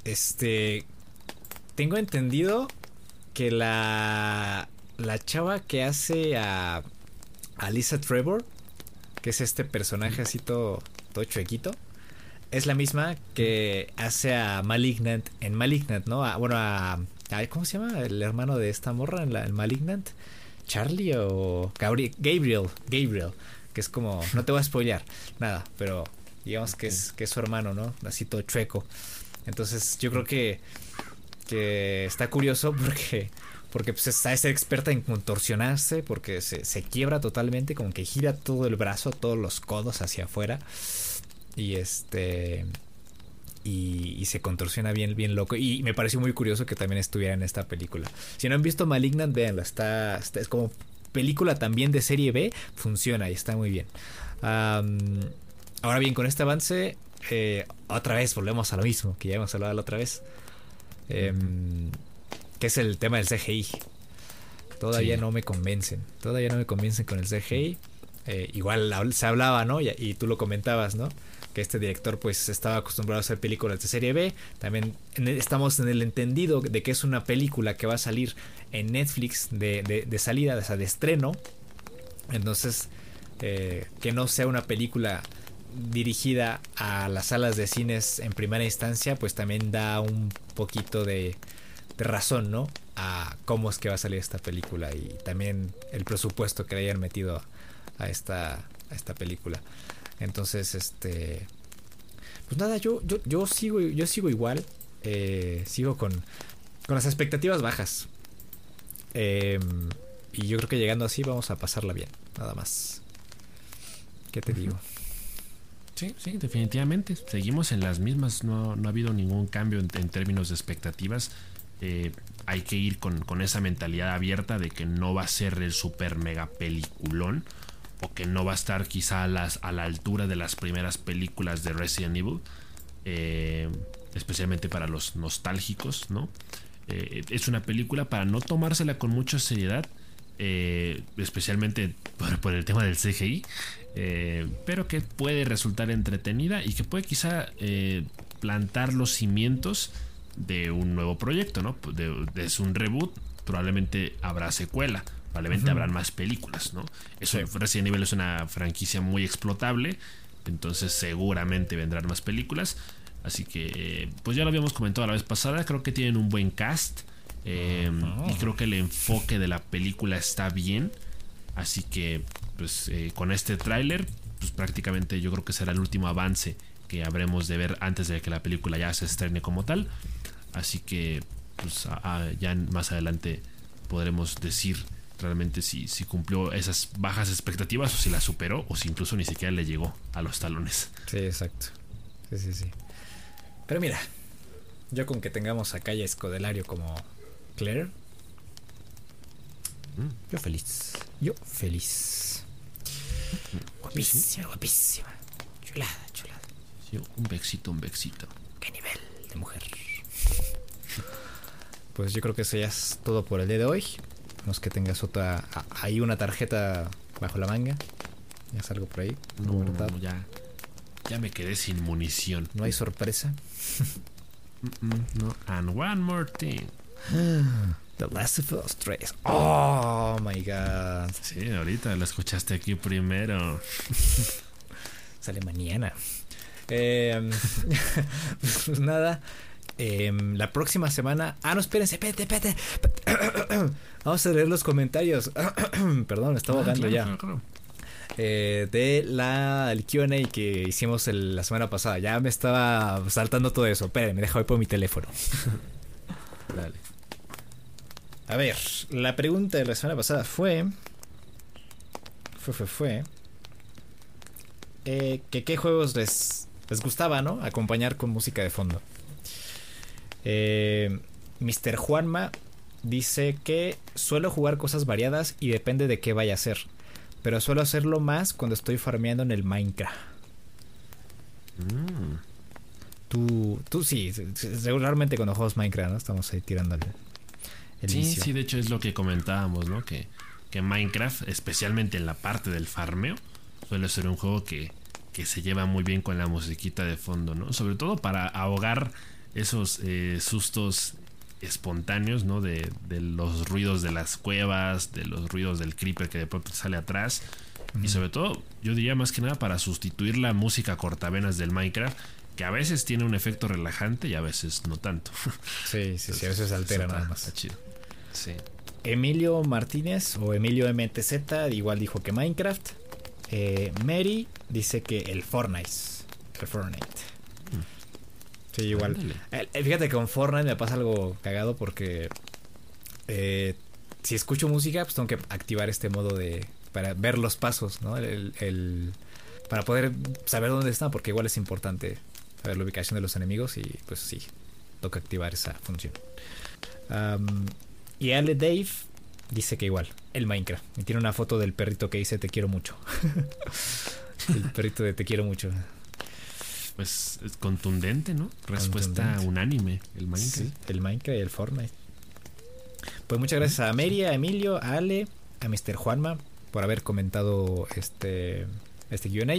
este tengo entendido que la la chava que hace a Alisa Trevor, que es este personaje así todo, todo chuequito, es la misma que hace a Malignant en Malignant, ¿no? bueno, a, ¿Cómo se llama? El hermano de esta morra en, la, Malignant. Charlie o Gabriel, Gabriel, Gabriel, que es como, no te voy a spoilear, nada, pero digamos que es, que es su hermano, ¿no? Así todo chueco. Entonces yo creo que, que está curioso porque porque pues está esa experta en contorsionarse, porque se, quiebra totalmente, como que gira todo el brazo, todos los codos hacia afuera. Y este. Y, se contorsiona bien, bien loco. Y me pareció muy curioso que también estuviera en esta película. Si no han visto Malignant, véanla. Está, es como película también de serie B. Funciona y está muy bien. ahora bien, con este avance, eh, otra vez volvemos a lo mismo que ya hemos hablado la otra vez. Eh, que es el tema del CGI. Todavía no me convencen, todavía no me convencen con el CGI. Eh, igual se hablaba, ¿no? Y, tú lo comentabas, ¿no? Que este director pues estaba acostumbrado a hacer películas de serie B. También estamos en el entendido de que es una película que va a salir en Netflix de, de, salida, o sea, de estreno. Entonces, eh, que no sea una película dirigida a las salas de cines en primera instancia, pues también da un poquito de, razón, ¿no? A cómo es que va a salir esta película y también el presupuesto que le hayan metido a esta, a esta película. Entonces, este, pues nada, yo, yo, yo sigo, yo sigo igual, eh, sigo con, con las expectativas bajas. Em, y yo creo que llegando así vamos a pasarla bien, nada más. ¿Qué te digo? Sí, sí, definitivamente. Seguimos en las mismas. No, ha habido ningún cambio en, términos de expectativas. Eh, hay que ir con, esa mentalidad abierta de que no va a ser el super mega peliculón. O que no va a estar quizá a, a la altura de las primeras películas de Resident Evil. Eh, especialmente para los nostálgicos, ¿no? Eh, es una película para no tomársela con mucha seriedad. especialmente por, el tema del CGI. Pero que puede resultar entretenida y que puede quizá plantar los cimientos de un nuevo proyecto, ¿no? De, es un reboot, probablemente habrá secuela, probablemente habrán más películas, ¿no? Eso, Resident Evil es una franquicia muy explotable, entonces seguramente vendrán más películas. Así que, pues ya lo habíamos comentado la vez pasada, creo que tienen un buen cast. Eh, y creo que el enfoque de la película está bien. Así que pues eh, con este tráiler, pues prácticamente yo creo que será el último avance que habremos de ver antes de que la película ya se estrene como tal. Así que pues ya más adelante podremos decir realmente si, si cumplió esas bajas expectativas o si las superó o si incluso ni siquiera le llegó a los talones. Sí, exacto. Sí, sí, sí. Pero mira, yo con que tengamos a Calle Escodelario como Claire, mm. yo feliz. Yo feliz. Guapísima, guapísima. Chulada, chulada. un vexito, un vexito. ¿Qué nivel de mujer? Pues yo creo que eso ya es todo por el día de hoy. No es que tengas otra. Hay una tarjeta bajo la manga. Ya salgo por ahí. No, ya. Ya me quedé sin munición. No hay sorpresa. no. And one more thing. The Last of Us 3. Oh my god. Sí, ahorita lo escuchaste aquí primero. Sale mañana. Eh, pues nada. Em, la próxima semana. Ah, no, espérense, espérate, espérate. Vamos a leer los comentarios. Perdón, me estaba ah, ahogando ya. Eh, de la el QA que hicimos la semana pasada. Ya me estaba saltando todo eso. Espérenme, me dejo ahí por mi teléfono. Dale. A ver, la pregunta de la semana pasada fue. Fue, fue, fue. Eh, que qué juegos les, les gustaba, ¿no? Acompañar con música de fondo. Eh, Mr. Juanma dice que suelo jugar cosas variadas y depende de qué vaya a ser. Pero suelo hacerlo más cuando estoy farmeando en el Minecraft. Mm. Tú, tú sí, regularmente cuando juegas Minecraft, ¿no? Estamos ahí tirándole sí, sí, de hecho es lo que comentábamos, ¿no? Que, que Minecraft, especialmente en la parte del farmeo, suele ser un juego que, que se lleva muy bien con la musiquita de fondo, ¿no? Sobre todo para ahogar esos eh, sustos espontáneos, ¿no? De, de, los ruidos de las cuevas, de los ruidos del creeper que de pronto sale atrás. Y sobre todo, yo diría más que nada para sustituir la música cortavenas del Minecraft, que a veces tiene un efecto relajante y a veces no tanto. Sí, sí, sí, a veces altera nada más. Está chido. Emilio Martínez o Emilio MTZ igual dijo que Minecraft. Eh, Mary dice que el Fortnite. El Fortnite. Sí, igual. Eh, fíjate que con Fortnite me pasa algo cagado porque eh, si escucho música, pues tengo que activar este modo de para ver los pasos, ¿no? El, para poder saber dónde están, porque igual es importante saber la ubicación de los enemigos y pues sí, toca activar esa función. Y Ale Dave dice que igual, el Minecraft. Y tiene una foto del perrito que dice te quiero mucho. el perrito de te quiero mucho. Pues es contundente, ¿no? Respuesta unánime, el Minecraft. el Minecraft y el Fortnite. Pues muchas gracias a Mary, a Emilio, a Ale, a Mr. Juanma por haber comentado este, este QA.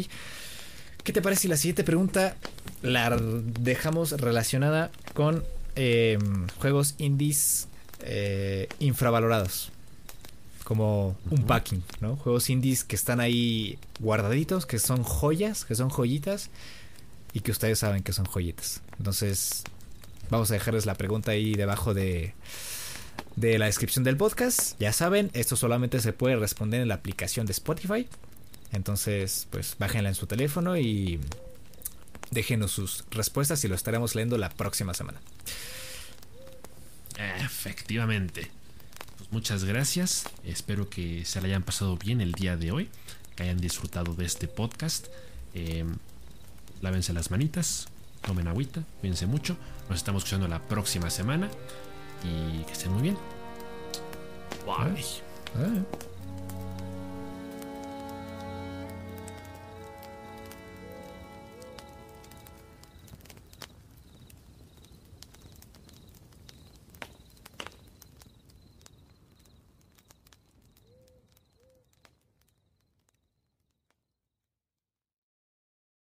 ¿Qué te parece si la siguiente pregunta la dejamos relacionada con eh, juegos indies eh, infravalorados. Como un packing, ¿no? Juegos indies que están ahí guardaditos, que son joyas, que son joyitas y que ustedes saben que son joyitas. Entonces, Vamos a dejarles la pregunta ahí debajo de, de la descripción del podcast. Ya saben, esto solamente se puede responder en la aplicación de Spotify. Entonces, pues bájenla en su teléfono y déjenos sus respuestas y lo estaremos leyendo la próxima semana. Efectivamente. Pues muchas gracias. Espero que se le hayan pasado bien el día de hoy. Que hayan disfrutado de este podcast. Eh, lávense las manitas. Tomen agüita. Cuídense mucho. Nos estamos escuchando la próxima semana. Y que estén muy bien. Bye. Ah.